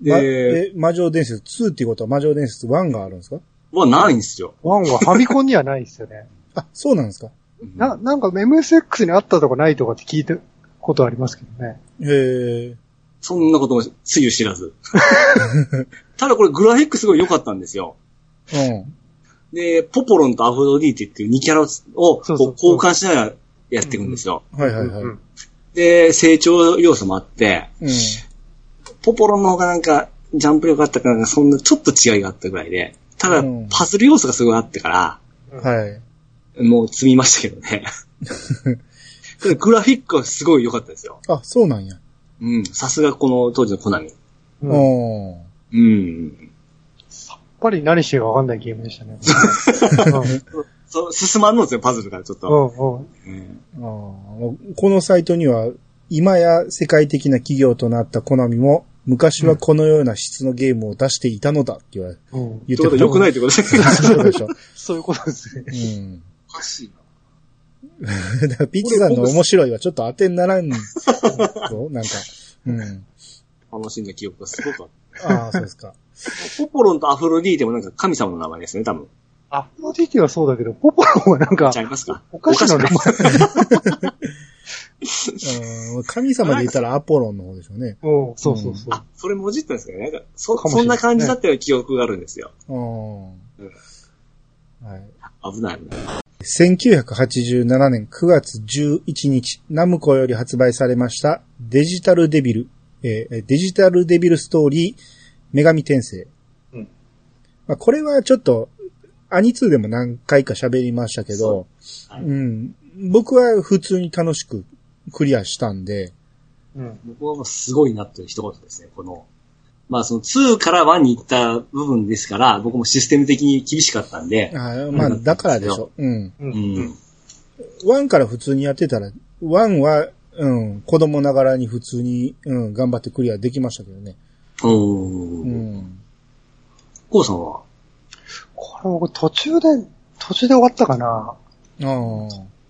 まで、え魔女伝説2っていうことは魔女伝説1があるんですか？はないんですよ。ワンはファミコンにはないですよね。あ、そうなんですか？な、なんか MSX にあったとかないとかって聞いたことありますけどね。へえ。そんなこともつゆ知らず。ただこれグラフィックすごい良かったんですよ。うん。で、ポポロンとアフロディーテっていう2キャラを交換しながらやっていくんですよ。はいはいはい。うんで、成長要素もあって、うん。ポポロンの方がなんか、ジャンプ力あったから、そんなちょっと違いがあったぐらいで、ただうん、パズル要素がすごいあってから、はい。もう積みましたけどね。グラフィックはすごい良かったですよ。あ、そうなんや。うん。さすがこの当時のコナミ。うんうん。やっぱり何してるかわかんないゲームでしたね。そう、進まんのですよ、パズルがちょっうと。んうんうんこのサイトには、今や世界的な企業となったコナミも、昔はこのような質のゲームを出していたのだって言われ、うん。言ってということは良くないってことですね。そうでしょ。そういうことですね。うん。おかしいだからピッチさんの面白いはちょっと当てにならんぞ、なんか。うん。な。楽しんだ記憶がすごくあっああ、そうですか。た。ポポロンとアフロディーテもなんか神様の名前ですね、多分。アフロディティはそうだけど、ポポロンはなんかちゃ、いますか？お菓子の名前。うん神様で言ったらアポロンの方でしょうね。うん、そうそうそう。あ、それもじったんですかね。なんか、そ、かそんな感じだったような記憶があるんですよ。うん。はい。危ない危ない。1987年9月11日、ナムコより発売されましたデジタルデビル、えーデジタルデビルストーリー、女神転生。うんまあ、これはちょっと、アニ2でも何回か喋りましたけど、そうはいうん。僕は普通に楽しくクリアしたんで、うん。僕はもうすごいなという一言ですね、この。まあその2から1に行った部分ですから、僕もシステム的に厳しかったんで、あーまあ、だからでしょ。うん。う。うんん。1から普通にやってたら、1は、うん、子供ながらに普通に、うん、頑張ってクリアできましたけどね。おうー。ん。コウさんは？これ僕途中で、途中で終わったかな。ああ。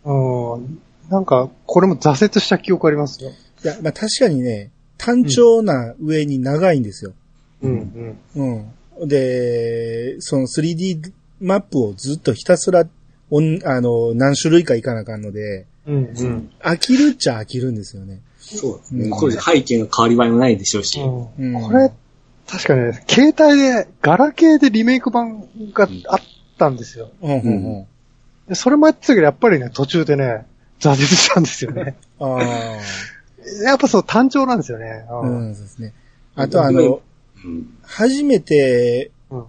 うん。なんか、これも挫折した記憶ありますよ。いや、まあ確かにね、単調な上に長いんですよ。うん、うん。うん。で、その 3D マップをずっとひたすら、おんあの、何種類かいかなあかんので、うん、うん。飽きるっちゃ飽きるんですよね。そうですね。うんこれ背景の変わり映えもないでしょうし。うんこれ、確かね、携帯で、ガラケーでリメイク版があったんですよ。うん、うん、うん。でそれもやってたけど、やっぱりね、途中でね、挫折したんですよね。ああ、やっぱそう、単調なんですよね。ううんん、そうですね。あとあの、うん。初めてうん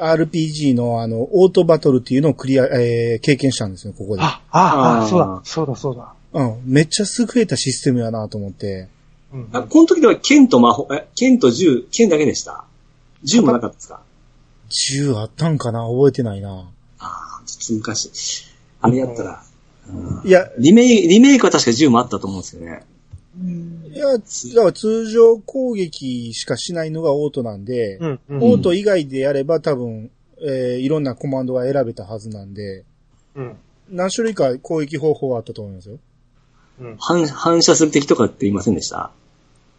RPG のあの、オートバトルっていうのをクリア、えー経験したんですよ、ここで。あ、あ、あ、そうだ、そうだ、そうだ。うん。めっちゃ優れたシステムやなと思って。うんあ、この時では剣と魔法、え、剣と銃、剣だけでした？銃もなかったですか？銃あったんかな？覚えてないな。ちょっと昔。あれやったら。うんいや、リメイク、リメイクは確か銃もあったと思うんですよね。いや、つだから通常攻撃しかしないのがオートなんで、うん、うん。オート以外でやれば多分、えーいろんなコマンドが選べたはずなんで、うん。何種類か攻撃方法はあったと思いますよ。うん。反反射する敵とかって言いませんでした？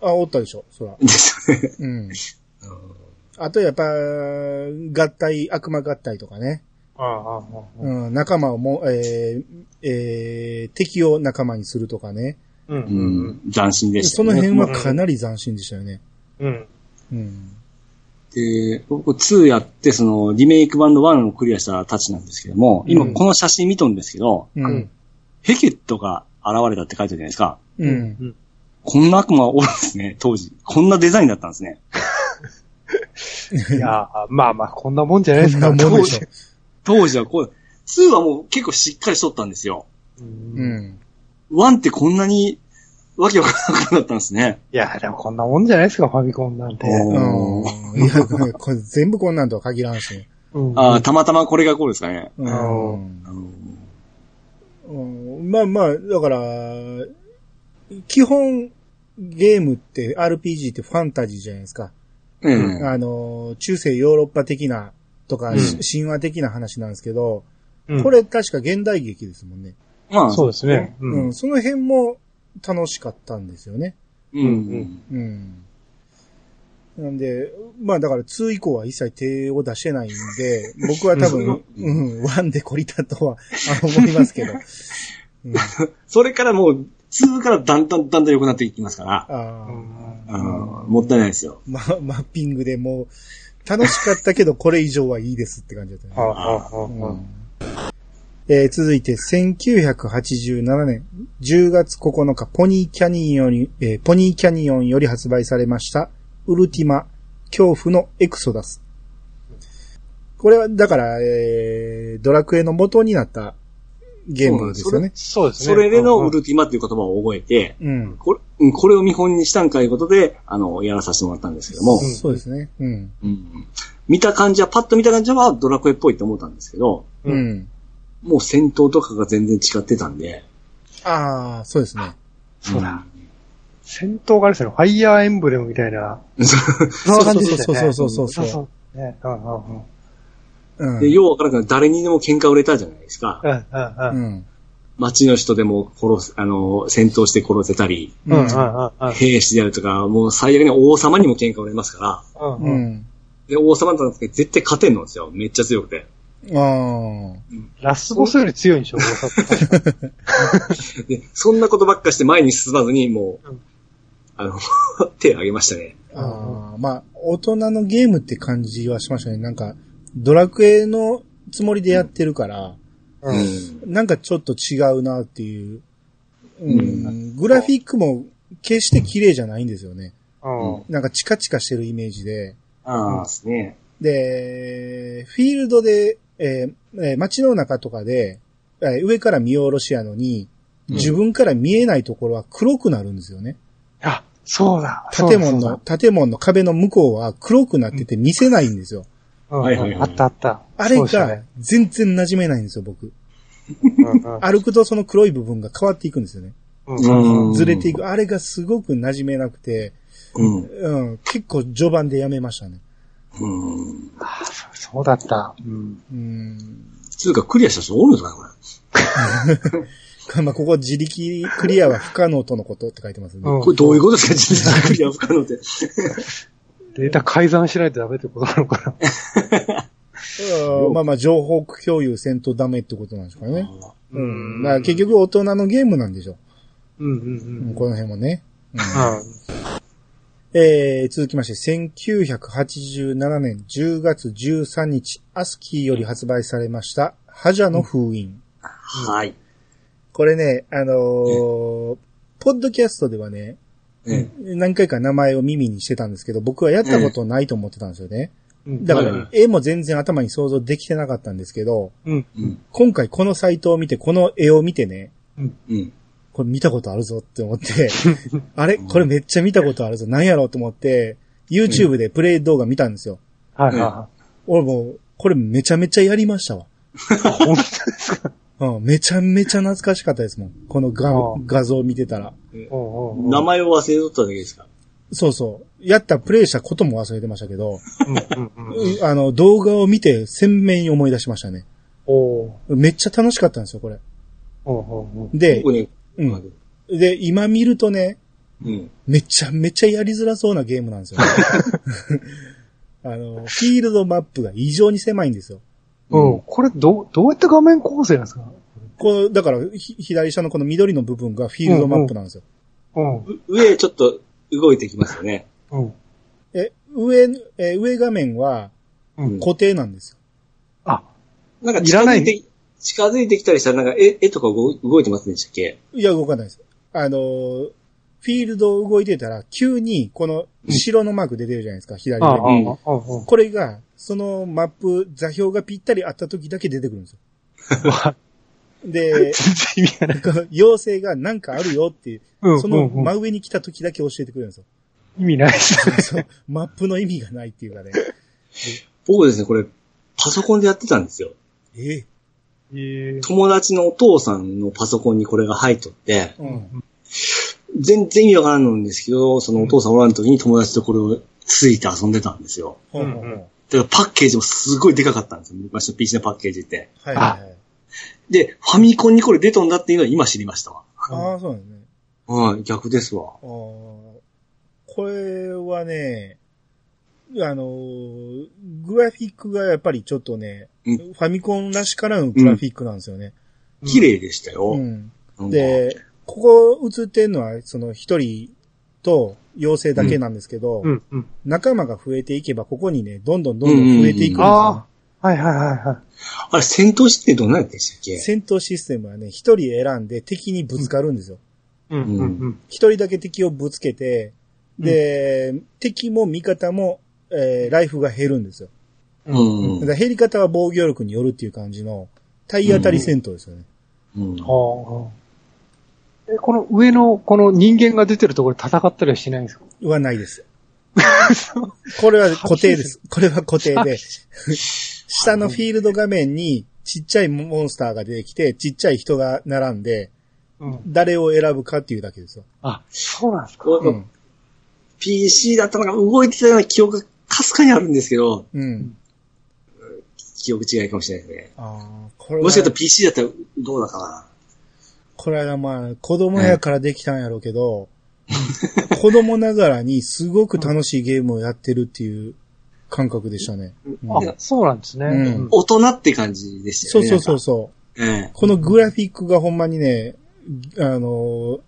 あ、おったでしょ、そら。ですよね。うん。あとやっぱ、合体、悪魔合体とかね。ああ、ああ、うん、仲間をも、えーえー敵を仲間にするとかね。うん。斬新でしたそね。の辺はかなり斬新でしたよね。うん。うん。で、僕2やって、その、リメイク版の1をクリアしたたちなんですけども、今うんこの写真見とるんですけど、ううんん。ヘケットが現れたって書いてあるじゃないですか。う。うんん。こんな悪魔おるんですね、当時。こんなデザインだったんですね。いやー、まあまあ、こんなもんじゃないですか。こんなもんでしょ。当時はこう、2はもう結構しっかりしとったんですよ。う。うんん。1ってこんなにわけわからなくなったんですね。いや、でもこんなもんじゃないですか、ファミコンなんて。おうん。いや、これ全部こんなんとは限らんし。うん。ああ、たまたまこれがこうですかね。うん。うんうんまあまあ、だから、基本、ゲームって RPG ってファンタジーじゃないですか。うん。あの、中世ヨーロッパ的なとか、うんし神話的な話なんですけど、うんこれ確か現代劇ですもんね。まあ、そうですね。う、うんん。その辺も楽しかったんですよね。うん。うん。なんで、まあだから2以降は一切手を出してないんで、僕は多分、うん、1で懲りたとはあ思いますけど。うん、それからもう、2からだんだんだんだん良くなっていきますから、あうんあのもったいないですよ。ま、マッピングでもう、楽しかったけどこれ以上はいいですって感じだったね。ああ、ああ、うんえー続いて、1987年10月9日、ポニーキャニオンより、えーポニーキャニオンより発売されました、ウルティマ、恐怖のエクソダス。これは、だから、えードラクエの元になったゲームですよね。そうですね。それでのウうんルティマっていう言葉を覚えて、うん。これうんこれを見本にしたんかいうことで、あの、やらさせてもらったんですけども、うんそうですね。うん。うん見た感じは、パッと見た感じはドラクエっぽいって思ったんですけど、う。うんもう戦闘とかが全然違ってたんで、ああ、そうですね。そうだ。戦闘があれですよね、ファイヤーエンブレムみたいな。そう感じでしたねそうそうそうそうそうそう。ね。うんうんうん。うん。で、ようわからなくな誰にでも喧嘩売れたじゃないですか。うんうんうん。うん。街の人でも殺す、あの、戦闘して殺せたり、うんうんうんうん。兵士であるとか、もう最悪に王様にも喧嘩売れますから、うんううん。ん。で、王様だったんですけど、絶対勝てんのですよ。めっちゃ強くて。ああ。ラスボスより強いんでしょ、で、そんなことばっかして前に進まずに、もう、うんあの、手を挙げましたね。ああ、まあ、大人のゲームって感じはしましたね。なんか、ドラクエのつもりでやってるから、ううん。ん。なんかちょっと違うなっていう。うんうんグラフィックも決して綺麗じゃないんですよね。うん。なんかチカチカしてるイメージで。ああ、ですね。で、フィールドで、えーえー街の中とかで、えー上から見下ろしやのに、うん自分から見えないところは黒くなるんですよね。あ、そうだ。建物の、建物の壁の向こうは黒くなってて見せないんですよ。はいはいはいあったあった。あれがね全然馴染めないんですよ、僕。歩くとその黒い部分が変わっていくんですよね。うんうんずれていく。あれがすごく馴染めなくて、うん。うん、結構序盤でやめましたね。うん。あそそうだった。うん。うん。つうか、クリアした人おるんですかね、これ。まあ、ここ自力クリアは不可能とのことって書いてますね。うんこれどういうことですか実際クリア不可能って。データ改ざんしないとダメってことなのかな。うんまあまあ、情報共有せんとダメってことなんですかね。ううん。だから結局大人のゲームなんでしょ。うんうんううんん。この辺もね。うんはえー、続きまして、1987年10月13日、アスキーより発売されました、ハジャの封印。はい。これね、あのーポッドキャストではね、え何回か名前を耳にしてたんですけど、僕はやったことないと思ってたんですよね。い。だから、絵も全然頭に想像できてなかったんですけど、うん。うん。今回このサイトを見て、この絵を見てね、うん。これ見たことあるぞって思って、あれ？これめっちゃ見たことあるぞ。何やろうと思って、YouTube でプレイ動画見たんですよ。はいは俺もう、これめちゃめちゃやりましたわ。本当ですか？うん、めちゃめちゃ懐かしかったですもん。この画画像を見てたら。名前を忘れとっただけですか？そうそう。やったプレイしたことも忘れてましたけど、あの、動画を見て鮮明に思い出しましたね。めっちゃ楽しかったんですよ、これ。で。で、今見るとね、うん。めちゃめちゃやりづらそうなゲームなんですよ。あの、フィールドマップが異常に狭いんですよ。うん。これ、どう、どうやって画面構成なんですか？こう、だから、ひ左下のこの緑の部分がフィールドマップなんですよ。うん。う上ちょっと動いてきますよね。うん。え、上、え、上画面はうん。固定なんですよ。あ、なんかいらない近づいて、近づいてきたりしたらなんか絵、絵とか動い動いてますんでしたっけ？いや、動かないです。あのー、フィールド動いてたら、急にこの白のマーク出てるじゃないですか、左上に。ああ、ああ、これが、そのマップ、座標がぴったりあった時だけ出てくるんですよ。あ。で、妖精がなんかあるよっていう、うん。その真上に来た時だけ教えてくれるんですよ。意味ないですね。そうマップの意味がないっていうかね。僕ですね、これ、パソコンでやってたんですよ。ええ。ええ友達のお父さんのパソコンにこれが入っとって、うん。全然意味わからんんですけど、そのお父さんおらん時に友達とこれをついて遊んでたんですよ。だからパッケージもすごいでかかったんですよ。昔の PC のパッケージって。はいはいはい。で、ファミコンにこれ出とんだっていうのは今知りましたわ。ああ、そうですね。はい、逆ですわ。あーこれはね、あのー、グラフィックがやっぱりちょっとね、うんファミコンらしからぬグラフィックなんですよね。綺麗でしたよ。うん。うん、で、ここ映ってんのは、その一人と妖精だけなんですけど、うん、うん。仲間が増えていけば、ここにね、どんどんどんどん増えていくんですよ、ねああ、はいはいはいはい。あれ、戦闘システムどんなんでしたっけ？戦闘システムはね、一人選んで敵にぶつかるんですよ。うん、うん、うん。一人だけ敵をぶつけて、で、敵も味方も、えーライフが減るんですよ。うん。だから減り方は防御力によるっていう感じの、体当たり戦闘ですよね。うんはあ。え、この上の、この人間が出てるところで戦ったりはしないんですか？はないです。これは固定です。これは固定で、下のフィールド画面にちっちゃいモンスターが出てきて、ちっちゃい人が並んで、うん。誰を選ぶかっていうだけですよ。あ、そうなんですか？こううん PC だったのが動いてたような記憶がかすかにあるんですけど、うん。記憶違いかもしれないですね。ああ、これはもしかしたら PC だったらどうだかな。これはまあ、子供やからできたんやろうけど、子供ながらにすごく楽しいゲームをやってるっていう感覚でしたね。うんあ、そうなんですね。うん大人って感じでしたよね。そうそうそうそう。このグラフィックがほんまにね、あの、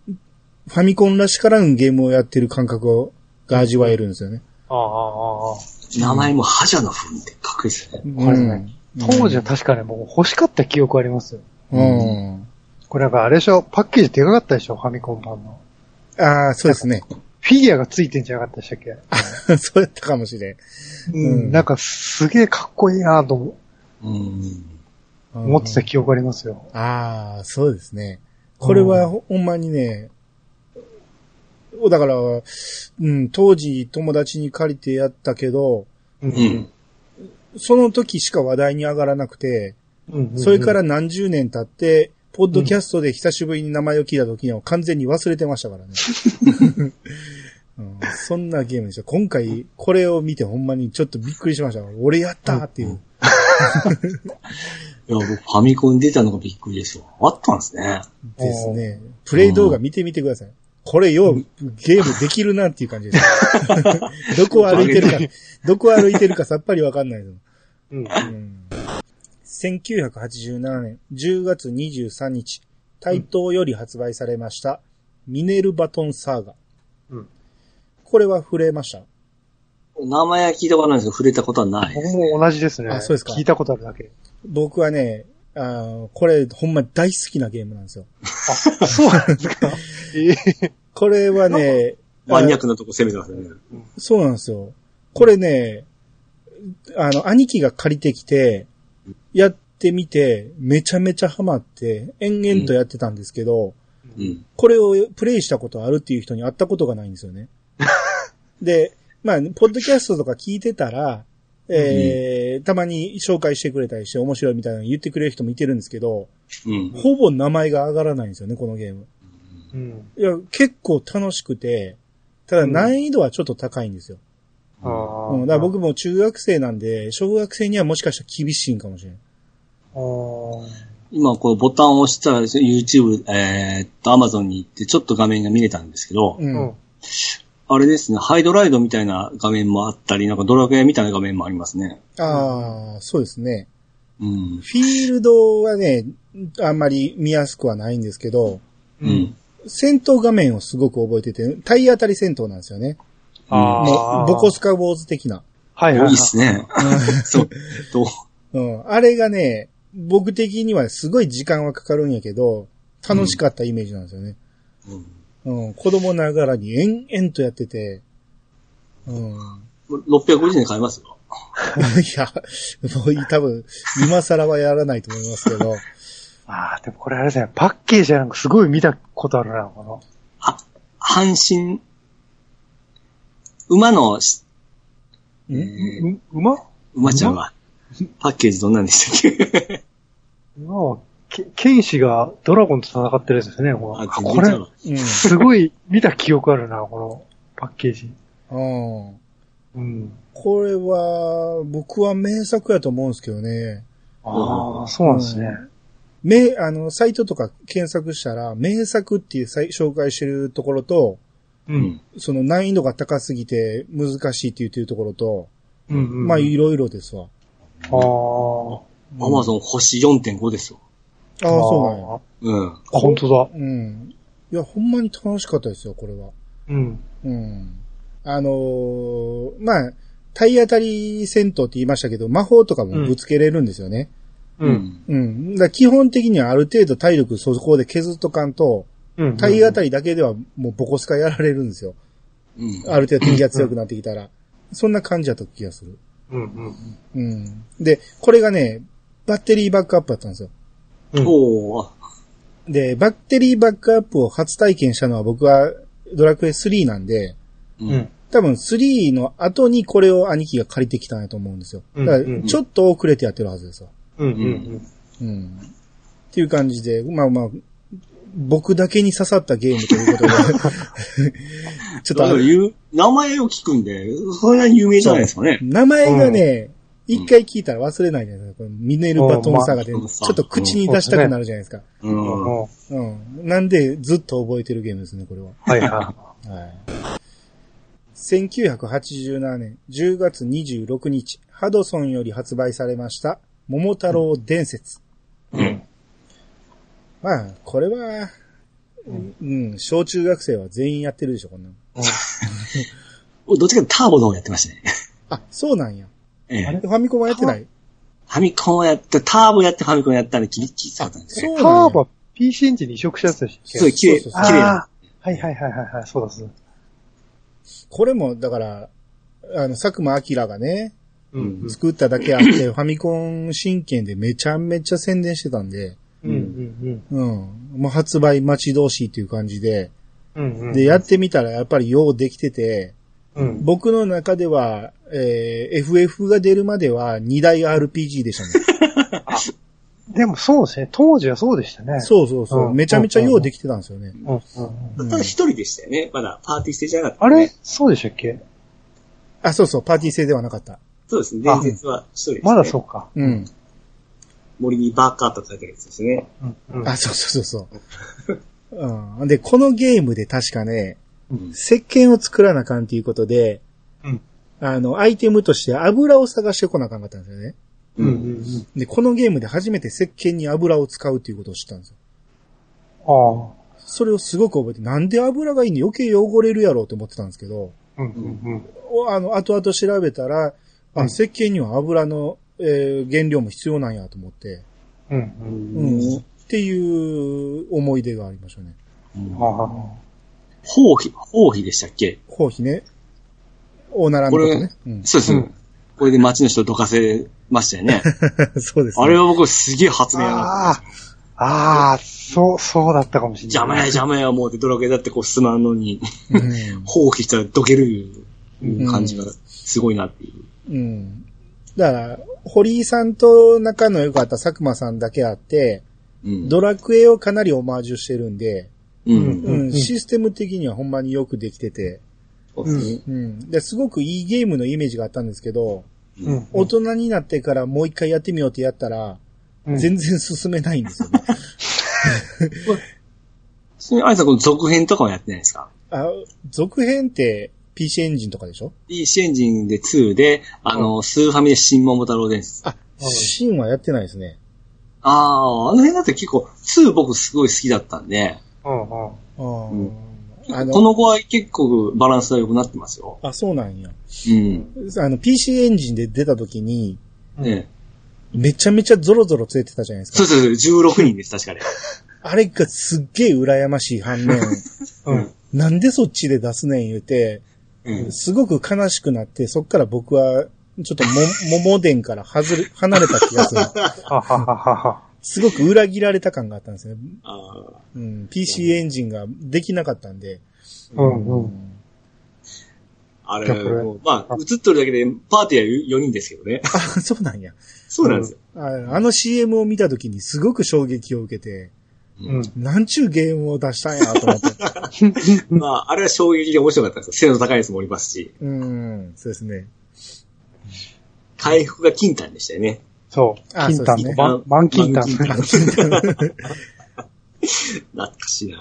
ファミコンらしからぬゲームをやってる感覚をが味わえるんですよね。ああ、ああ、ああ。名前もハジャのフンってかっこいいですね。これね当時は確かね、もう欲しかった記憶ありますよ。うん。これなんかあれでしょ？パッケージでかかったでしょ？ファミコン版の。ああ、そうですね。フィギュアがついてんじゃなかったでしたっけ？そうやったかもしれん。うん。なんかすげえかっこいいなと思うん。思ってた記憶ありますよ。ああ、そうですね。これはほほんまにね、だから、うん、当時友達に借りてやったけど、ううん。その時しか話題に上がらなくて、うんそれから何十年経って、ポッドキャストで久しぶりに名前を聞いた時には完全に忘れてましたからね。うん、そんなゲームでした。今回、これを見てほんまにちょっとびっくりしました。俺やったっていう。いや、僕ファミコンに出たのがびっくりですよ。あったんですね。ですね。プレイ動画見てみてください。これようゲームできるなっていう感じです。どこを歩いてるか、どこを歩いてるかさっぱりわかんないの。うん。うん1987年10月23日、台東より発売されました、ミネルバトンサーガ。うんこれは触れました？名前は聞いたことないんですけど、触れたことはないです。僕も同じですね。あそうですか聞いたことあるだけ。僕はね、あーこれほんま大好きなゲームなんですよ。あ、そうなんですか？え えこれはね、マニアックなとこ攻めてますね。そうなんですよ。これね、あの、兄貴が借りてきて、やってみて、めちゃめちゃハマって、延々とやってたんですけど、うん。これをプレイしたことあるっていう人に会ったことがないんですよね。で、まあ、ポッドキャストとか聞いてたら、えーたまに紹介してくれたりして面白いみたいなの言ってくれる人もいてるんですけど、うん。ほぼ名前が上がらないんですよね、このゲーム。うん。いや、結構楽しくて、ただ難易度はちょっと高いんですよ。ああ。うん、だから僕も中学生なんで、小学生にはもしかしたら厳しいんかもしれない。今、こう、ボタンを押したらですね、YouTube、えーっと、Amazon に行って、ちょっと画面が見れたんですけど、う。うんん。あれですね、ハイドライドみたいな画面もあったり、なんかドラクエみたいな画面もありますね。ああ、そうですね。うん。フィールドはね、あんまり見やすくはないんですけど、うん。戦闘画面をすごく覚えてて、体当たり戦闘なんですよね。あもう、ボコスカウォーズ的な。はいはいい。いっすね。そう。と、うん。あれがね、僕的にはすごい時間はかかるんやけど、楽しかったイメージなんですよね。うんうん。子供ながらに延々とやってて、うん。650円買えますよ。いや、もう多分、今更はやらないと思いますけど、ああ、でもこれあれですね、パッケージなんかすごい見たことあるな、この。あ、阪神、馬のし、ん？う、馬？馬ちゃんは、パッケージどんなんでしたっけ？馬は、け剣士がドラゴンと戦ってるやつですね、このあ、あこれう、ん。すごい見た記憶あるな、このパッケージ。うん。うん。これは、僕は名作やと思うんですけどね。ああ、そうなんですね。名、あの、サイトとか検索したら、名作っていうさい紹介してるところと、う。うんん。その難易度が高すぎて難しいって言ってるところと、うん、うん。まあいろいろですわ。ああ。アマゾン星4.5ですよ。ああ、そうなんや。うん。あ本当だ。うん。いや、ほんまに楽しかったですよ、これは。うん。うん。あのーまあ、体当たり戦闘って言いましたけど、魔法とかもぶつけれるんですよね。うん。うん。だから基本的にはある程度体力そこで削っとかんと、うん。体当たりだけではもうボコスカやられるんですよ。うん。ある程度敵が強くなってきたら。そんな感じだった気がする。うん。うん。うん。で、これがね、バッテリーバックアップだったんですよ。うん。おー、で、バッテリーバックアップを初体験したのは僕はドラクエ3なんで、ううんん。。多分3の後にこれを兄貴が借りてきたんやと思うんですよ。だからうんちょっと遅れてやってるはずですわ。うん。うん。うん。っていう感じで、まあまあ、僕だけに刺さったゲームということで、ちょっと名前を聞くんで、それなりに有名じゃないですかね。名前がね、一、回聞いたら忘れないじゃないですか。このミネルバトンサガで、ちょっと口に出したくなるじゃないですか。うん。うん。うん。なんで、ずっと覚えてるゲームですね、これは。はいははい。1987年10月26日、ハドソンより発売されました、桃太郎伝説。うん。まあ、これは、うん、小中学生は全員やってるでしょ、こんなの。どっちかとターボの方やってましたね。あ、そうなんや。ええ。ファミコンはやってない？ファミコンをやって、ターボやってファミコンやったんで、キリッキリ使ったんですね。い。そうなんや。ターボ、PC エンジンに移植したやつでしたっけそうそう綺麗な。ああ。はいはいはいはいはい、そうだそうだ。これも、だから、あの、佐久間明がね、うんうん。作っただけあって、ファミコン新券でめちゃめちゃ宣伝してたんで、うんうんうん。もう発売待ち遠しいっていう感じで、うん。うんうん。で、やってみたらやっぱりようできてて、うん。僕の中では、えー FF が出るまでは2大 RPG でしたね。でもそうですね、当時はそうでしたね。そうそうそう。うんめちゃめちゃようできてたんですよね。うんうんうん。ただ一人でしたよね。まだパーティーステージじゃなかった、あれ？そうでしたっけ？あ、そうそう、パーティー制ではなかった。そうですね。伝説は一人でした、ね。まだそうか。うん。森にバーカーと書いてあるやつですね。うんうん。あ、そうそうそうそう。うん。で、このゲームで確かね、うん石鹸を作らなあかんっていうことで、うんあの、アイテムとして油を探してこなあかんかったんですよね。うんうんうん。で、このゲームで初めて石鹸に油を使うっていうことを知ったんですよ。ああ。それをすごく覚えて、なんで油がいいの余計汚れるやろうと思ってたんですけど、うんうんおあの、後々調べたら、あ、うん石鹸には油の、えー原料も必要なんやと思って、うん。うん。うん、っていう思い出がありましたね。うんああ。包皮、包皮でしたっけ？コーヒーね。おならのことね。うん、そうです、うんこれで街の人どかせましたよね。そうです、ね。あれは僕すげえ発明やな。ああ。ああ、そう、そうだったかもしれない。邪魔や邪魔や思うてドラクエだってこう進まんのに、うん放棄したらどけるうん感じがすごいなっていう。うん。だから、堀井さんと仲の良かった佐久間さんだけあって、うん。ドラクエをかなりオマージュしてるんで、うん。システム的にはほんまによくできてて、そうですね。うん。で、すごくいいゲームのイメージがあったんですけど、う。ん。大人になってからもう一回やってみようってやったら、うん全然進めないんですよね。あいさんこの続編とかはやってないですか？あ、続編って PC エンジンとかでしょ ?PC エンジンで2で、あの、スーファミで新桃太郎伝説。あ、シンはやってないですね。ああ、あの辺だって結構、2僕すごい好きだったんで、うんうん。あのこの子は結構バランスが良くなってますよ。あ、そうなんや。うん。あの、PC エンジンで出た時に、ねめちゃめちゃゾロゾロついてたじゃないですか。そうそうそう、16人です、確かに。あれがすっげえ羨ましい反面、うん。なんでそっちで出すねん言うて、うん。すごく悲しくなって、そっから僕は、ちょっとも、桃伝から外れ、離れた気がする。ははははは。すごく裏切られた感があったんですね。うん、PC エンジンができなかったんで。うんうん。あれまあ、映っとるだけで、パーティーは4人ですけどね。あ、そうなんや。そうなんですよ。ああの CM を見た時にすごく衝撃を受けて、うん。なんちゅうゲームを出したんやと思って。まあ、あれは衝撃で面白かったんですよ。背の高いやつもおりますし、うん、そうですね。回復が金丹でしたよね。そう。あ金丹そうですね満満金丹。懐かしいな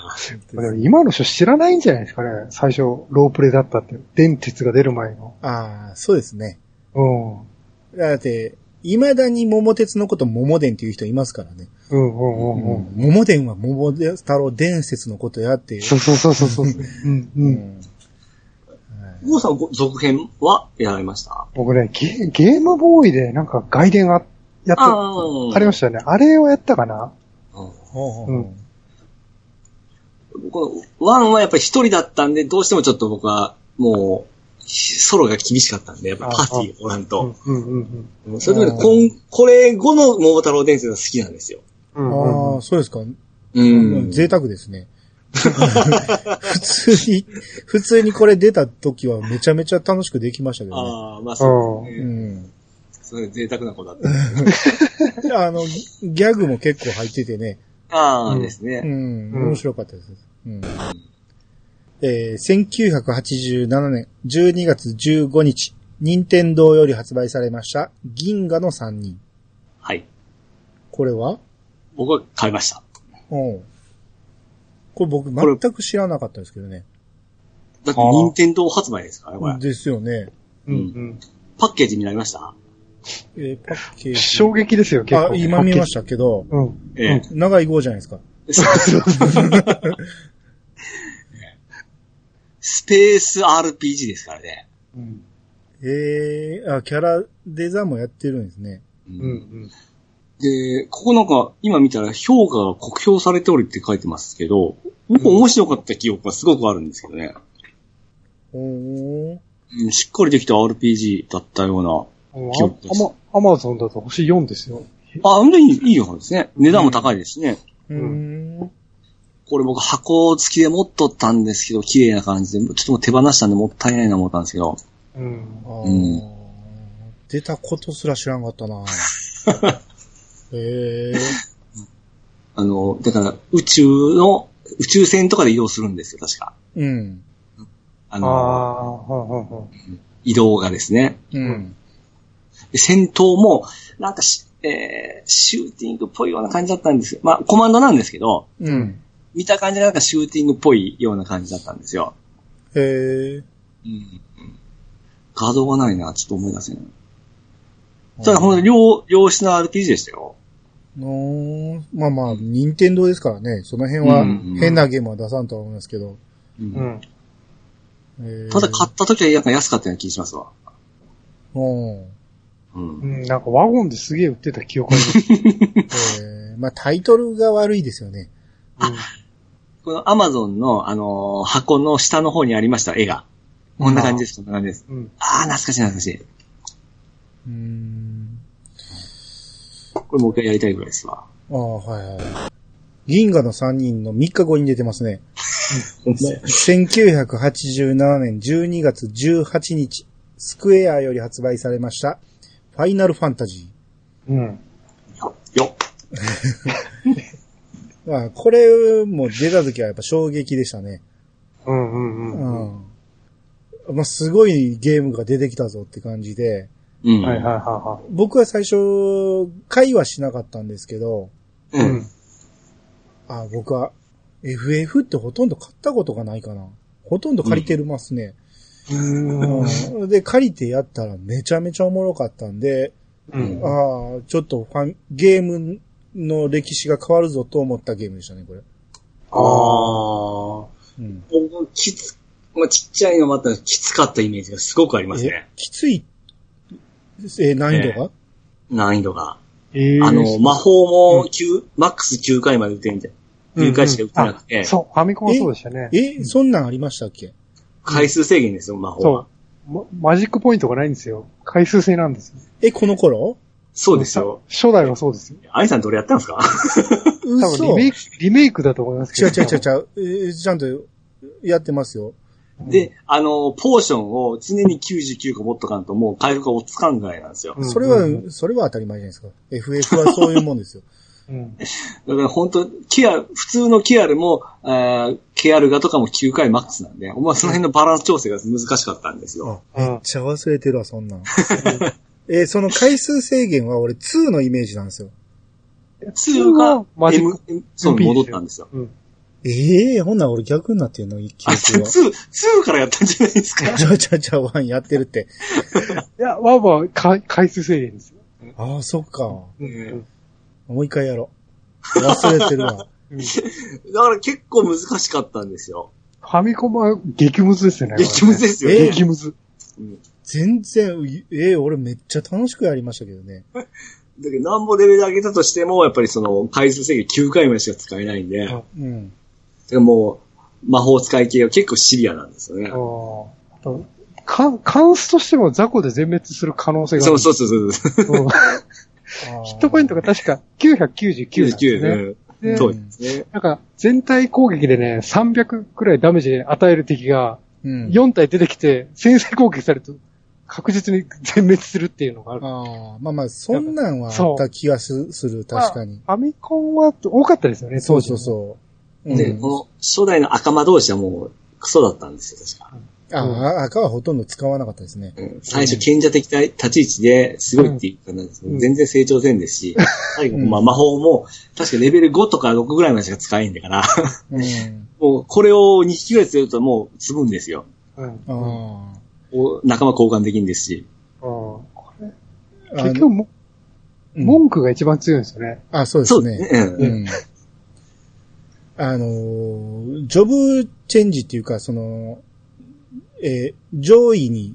でも今の人知らないんじゃないですかね。最初、ロープレだったって。電鉄が出る前の。ああ、そうですね。うん。だって、未だに桃鉄のこと桃伝っていう人いますからね。うんうんうんうん。桃伝は桃太郎伝説のことやっていう。そうそうそうそうそう。うんう。うんゴさん、続編はやられました？僕ね、ゲゲームボーイでなんか外伝がやった、あありましたよね。あれをやったかな？うんほうほうほううんこの、ワンはやっぱり一人だったんで、どうしてもちょっと僕は、もう、ソロが厳しかったんで、やっぱパーティーがおらんうんと。うんうんうんそれでもね、こん、これ後の桃太郎伝説が好きなんですよ。うん。うんああ、そうですか。うん。贅沢ですね。普通に、普通にこれ出た時はめちゃめちゃ楽しくできましたけどね。ああ、まあそうですうね。ん。それ贅沢な子だった。あの、ギャグも結構入っててね。ああ、うんですね。うん。うん面白かったです。うん。えー1987年12月15日、任天堂より発売されました、銀河の3人。はい。これは？僕は買いました。うん。これ僕全く知らなかったですけどね。だって、任天堂発売ですからね、これ。ですよね。うんうん。パッケージ見られましたえーパッケージ。衝撃ですよ、結構。あ、今見ましたけど、うん。ええ。長い号じゃないですか。スペース RPG ですからね。うん。ええあ、キャラデザもやってるんですね。ううんうん。で、ここなんか、今見たら評価が酷評されておりって書いてますけど、僕面白かった記憶がすごくあるんですけどね。うんしっかりできた RPG だったような。アマゾンだと星4ですよ。あ、本当にいいようですね。値段も高いですしね。うーん。これ僕箱付きで持っとったんですけど、綺麗な感じで、ちょっともう手放したんでもったいないな思ったんですけど。うん。うん出たことすら知らんかったな へえあの、だから宇宙の、宇宙船とかで移動するんですよ、確か。うん。あああ、の、ほんほんほん移動がですね。うん。で戦闘も、なんかし、えー、シューティングっぽいような感じだったんですよ。まあ、コマンドなんですけど、うん。見た感じがなんかシューティングっぽいような感じだったんですよ。へえ。うん。画像がないな、ちょっと思い出せない。ただ、ほんと、良、良質な RPG でしたよ。のまあまあ、任天堂ですからね。その辺はうん変なゲームは出さんとは思いますけど。うんうん。えーただ、買った時はなんか安かったような気がしますわ。うん。うんう。ん、なんかワゴンですげえ売ってた記憶あります。えーまあタイトルが悪いですよね。この Amazon の、あのー箱の下の方にありました、絵が。こんな感じです、こんな感じです。うん。ああ、懐かしい懐かしい。うーん。これもう一回やりたいぐらいですわ。ああ、はいはい。銀河の3人の3日後に出てますね。ほんまや1987年12月18日、スクエアより発売されました、ファイナルファンタジうん。よっ。ー。まあ、これも出た時はやっぱ衝撃でしたね。うんうんううん。ん。まあ、すごいゲームが出てきたぞって感じで、うん。はいはいは僕は最初、会話しなかったんですけど、いはい。う。うんん。あ僕は FF ってほとんど買ったことがないかな。ほとんど借りてますね。うん。うんで、借りてやったらめちゃめちゃおもろかったんで、うん。ああ、ちょっとファン、ゲームの歴史が変わるぞと思ったゲームでしたね、これ。ああ。うん。僕、きつ、まあ、ちっちゃいのもあったらきつかったイメージがすごくありますえね。きつい、え、難易度が、難易度が。えーあの、魔法も9、マックス9回まで打てんじゃん。9回しか打てなくて、あそう、ファミコンはそうでしたね。え、そんなんありましたっけ？回数制限ですよ、魔法は。そう。まマジックポイントがないんですよ。回数制なんですよ。え、この頃？そうですよ。初代はそうですよ。アイさんどれやったんですか？多分リメイク、リメイクだと思いますけど。違う違う違う違う、えーちゃんとやってますよ。で、あの、ポーションを常に99個持っとかんともう回復が落ち着かんぐらいなんですよ。うんそれは、うんそれは当たり前じゃないですか。FF はそういうもんですよ。うん。だから本当キア、普通のキアルも、えー、ケアルガとかも9回マックスなんで、お前その辺のバランス調整が難しかったんですよ。あ、めっちゃ忘れてるわ、そんなん。えーその回数制限は俺2のイメージなんですよ。2がマジッそう、戻ったんですよ。うん。ええほんなら俺逆になってんの、記あ、憶は。2、2からやったんじゃないですか？ちゃうちゃうちゃう、ワンやってるって。いや、ワンはか回数制限ですよ。ああ、そっか。うん。もう一回やろう。忘れてるわ。う んだから結構難しかったんですよ。ファミコンは激ムズですよね。激ムズですよえね。激ムズ。うん全然、ええ俺めっちゃ楽しくやりましたけどね。だけど、なんぼレベル上げたとしても、やっぱりその、回数制限9回までしか使えないんで、うんだかうん。らもう、魔法使い系は結構シビアなんですよね。あーカンカンスとしても雑魚で全滅する可能性がある。そうそうそうそう。うんヒットポイントが確か999なんです99、ね。うんでそうですね。なんか、全体攻撃でね、300くらいダメージ与える敵が、うん。4体出てきて、先制攻撃されると、確実に全滅するっていうのがある。ああ、まあまあ、そんなんはあった気がすする、確かに。まあファミコンは多かったですよね、そうそうう。そう。うで、んこの初代の赤魔同士はもうクソだったんですよ、確か。ああ、赤はほとんど使わなかったですね。うん最初賢者的な立ち位置ですごいって言ったんですけど、うん全然成長せんですし、最後、うんまあ魔法も確かレベル5とか6ぐらいまでしか使えんだから、うん。もうこれを2匹ぐらい強るともう積むんですよ。うん。ああ。お仲間交換できんですし。あ結局も、うん文句が一番強いんですよね。あ、そうでそうすね。ですね。うんうん。あのー、ジョブチェンジっていうか、その、えー上位に、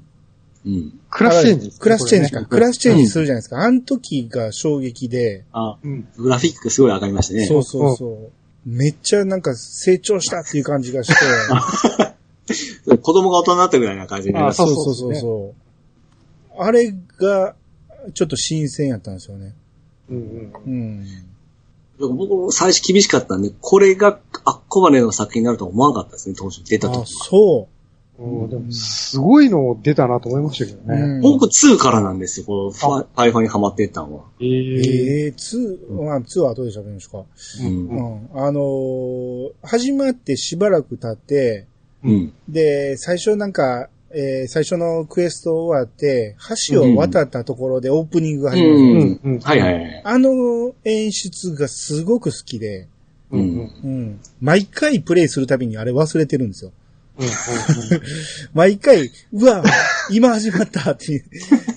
うん。クラスチェンジね。クラスチェンジか。クラスチェンジするじゃないですか。あの時が衝撃で、あ、うん。グラフィックすごい上がりましたね。そうそうそう。めっちゃなんか成長したっていう感じがして、子供が大人になったぐらいな感じになりました。あそうそうそうそう。あれが、ちょっと新鮮やったんですよね。うんうん。うん。僕も最初厳しかったんで、これがあっこまでの作品になるとは思わなかったですね、当初出たあ、時は。そうんでも、すごいの出たなと思いましたけどう。ね。うん僕2からなんですよ、このファイファにハマってったのは。ええええ2、まあ、2は後で喋りましょうか。うんう。ん。あのー始まってしばらく経って、うん。で、最初なんか、えー最初のクエスト終わって、橋を渡ったところでオープニングが始まる、うんうんうんはいはいはい。あの演出がすごく好きで、うんうん。うんうん。毎回プレイするたびにあれ忘れてるんですよ。うん毎回、うわ、今始まったって、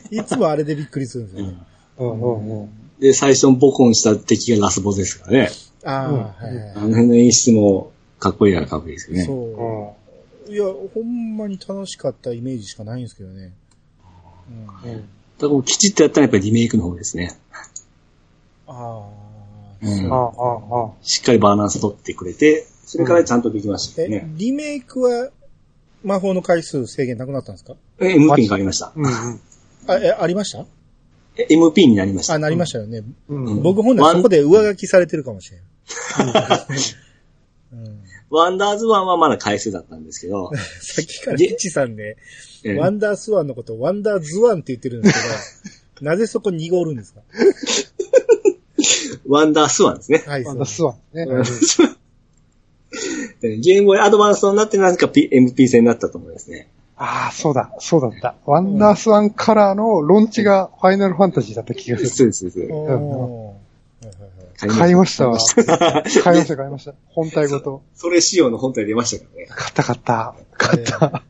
いつもあれでびっくりするんですよね。うんうんうん。で、最初にボコンした敵がラスボスですからね。ああ、うんはいはいあの辺の演出もかっこいいからかっこいいですよね。そう。いや、ほんまに楽しかったイメージしかないんですけどね。うん、うん。だからきちっとやったらやっぱりリメイクの方ですね。ああ、うんああ、ああ、しっかりバランス取ってくれて、それからちゃんとできましたよえね。、リメイクは魔法の回数制限なくなったんですか？え MP に変わりました。うんうん。あ、え、ありました？え MP になりました。あ、なりましたよね。うん。僕本来そこで上書きされてるかもしれん。うん、ワンダーズワンはまだ回数だったんですけど、さっきからリッチさんね、えワンダースワンのことをワンダーズワンって言ってるんですけど、なぜそこ濁るんですか？ワンダースワンですね。はい、そうまだスワンね。ゲームボーイアドバンスになって何か P MP 戦になったと思いますね。ああ、そうだ、そうだった。ワンダースワンカラーのロンチがファイナルファンタジーだった気がする。そうです、そうです。買いましたわ。買いました買いました。本体ごと。それ仕様の本体出ましたからね。買った買った。買った。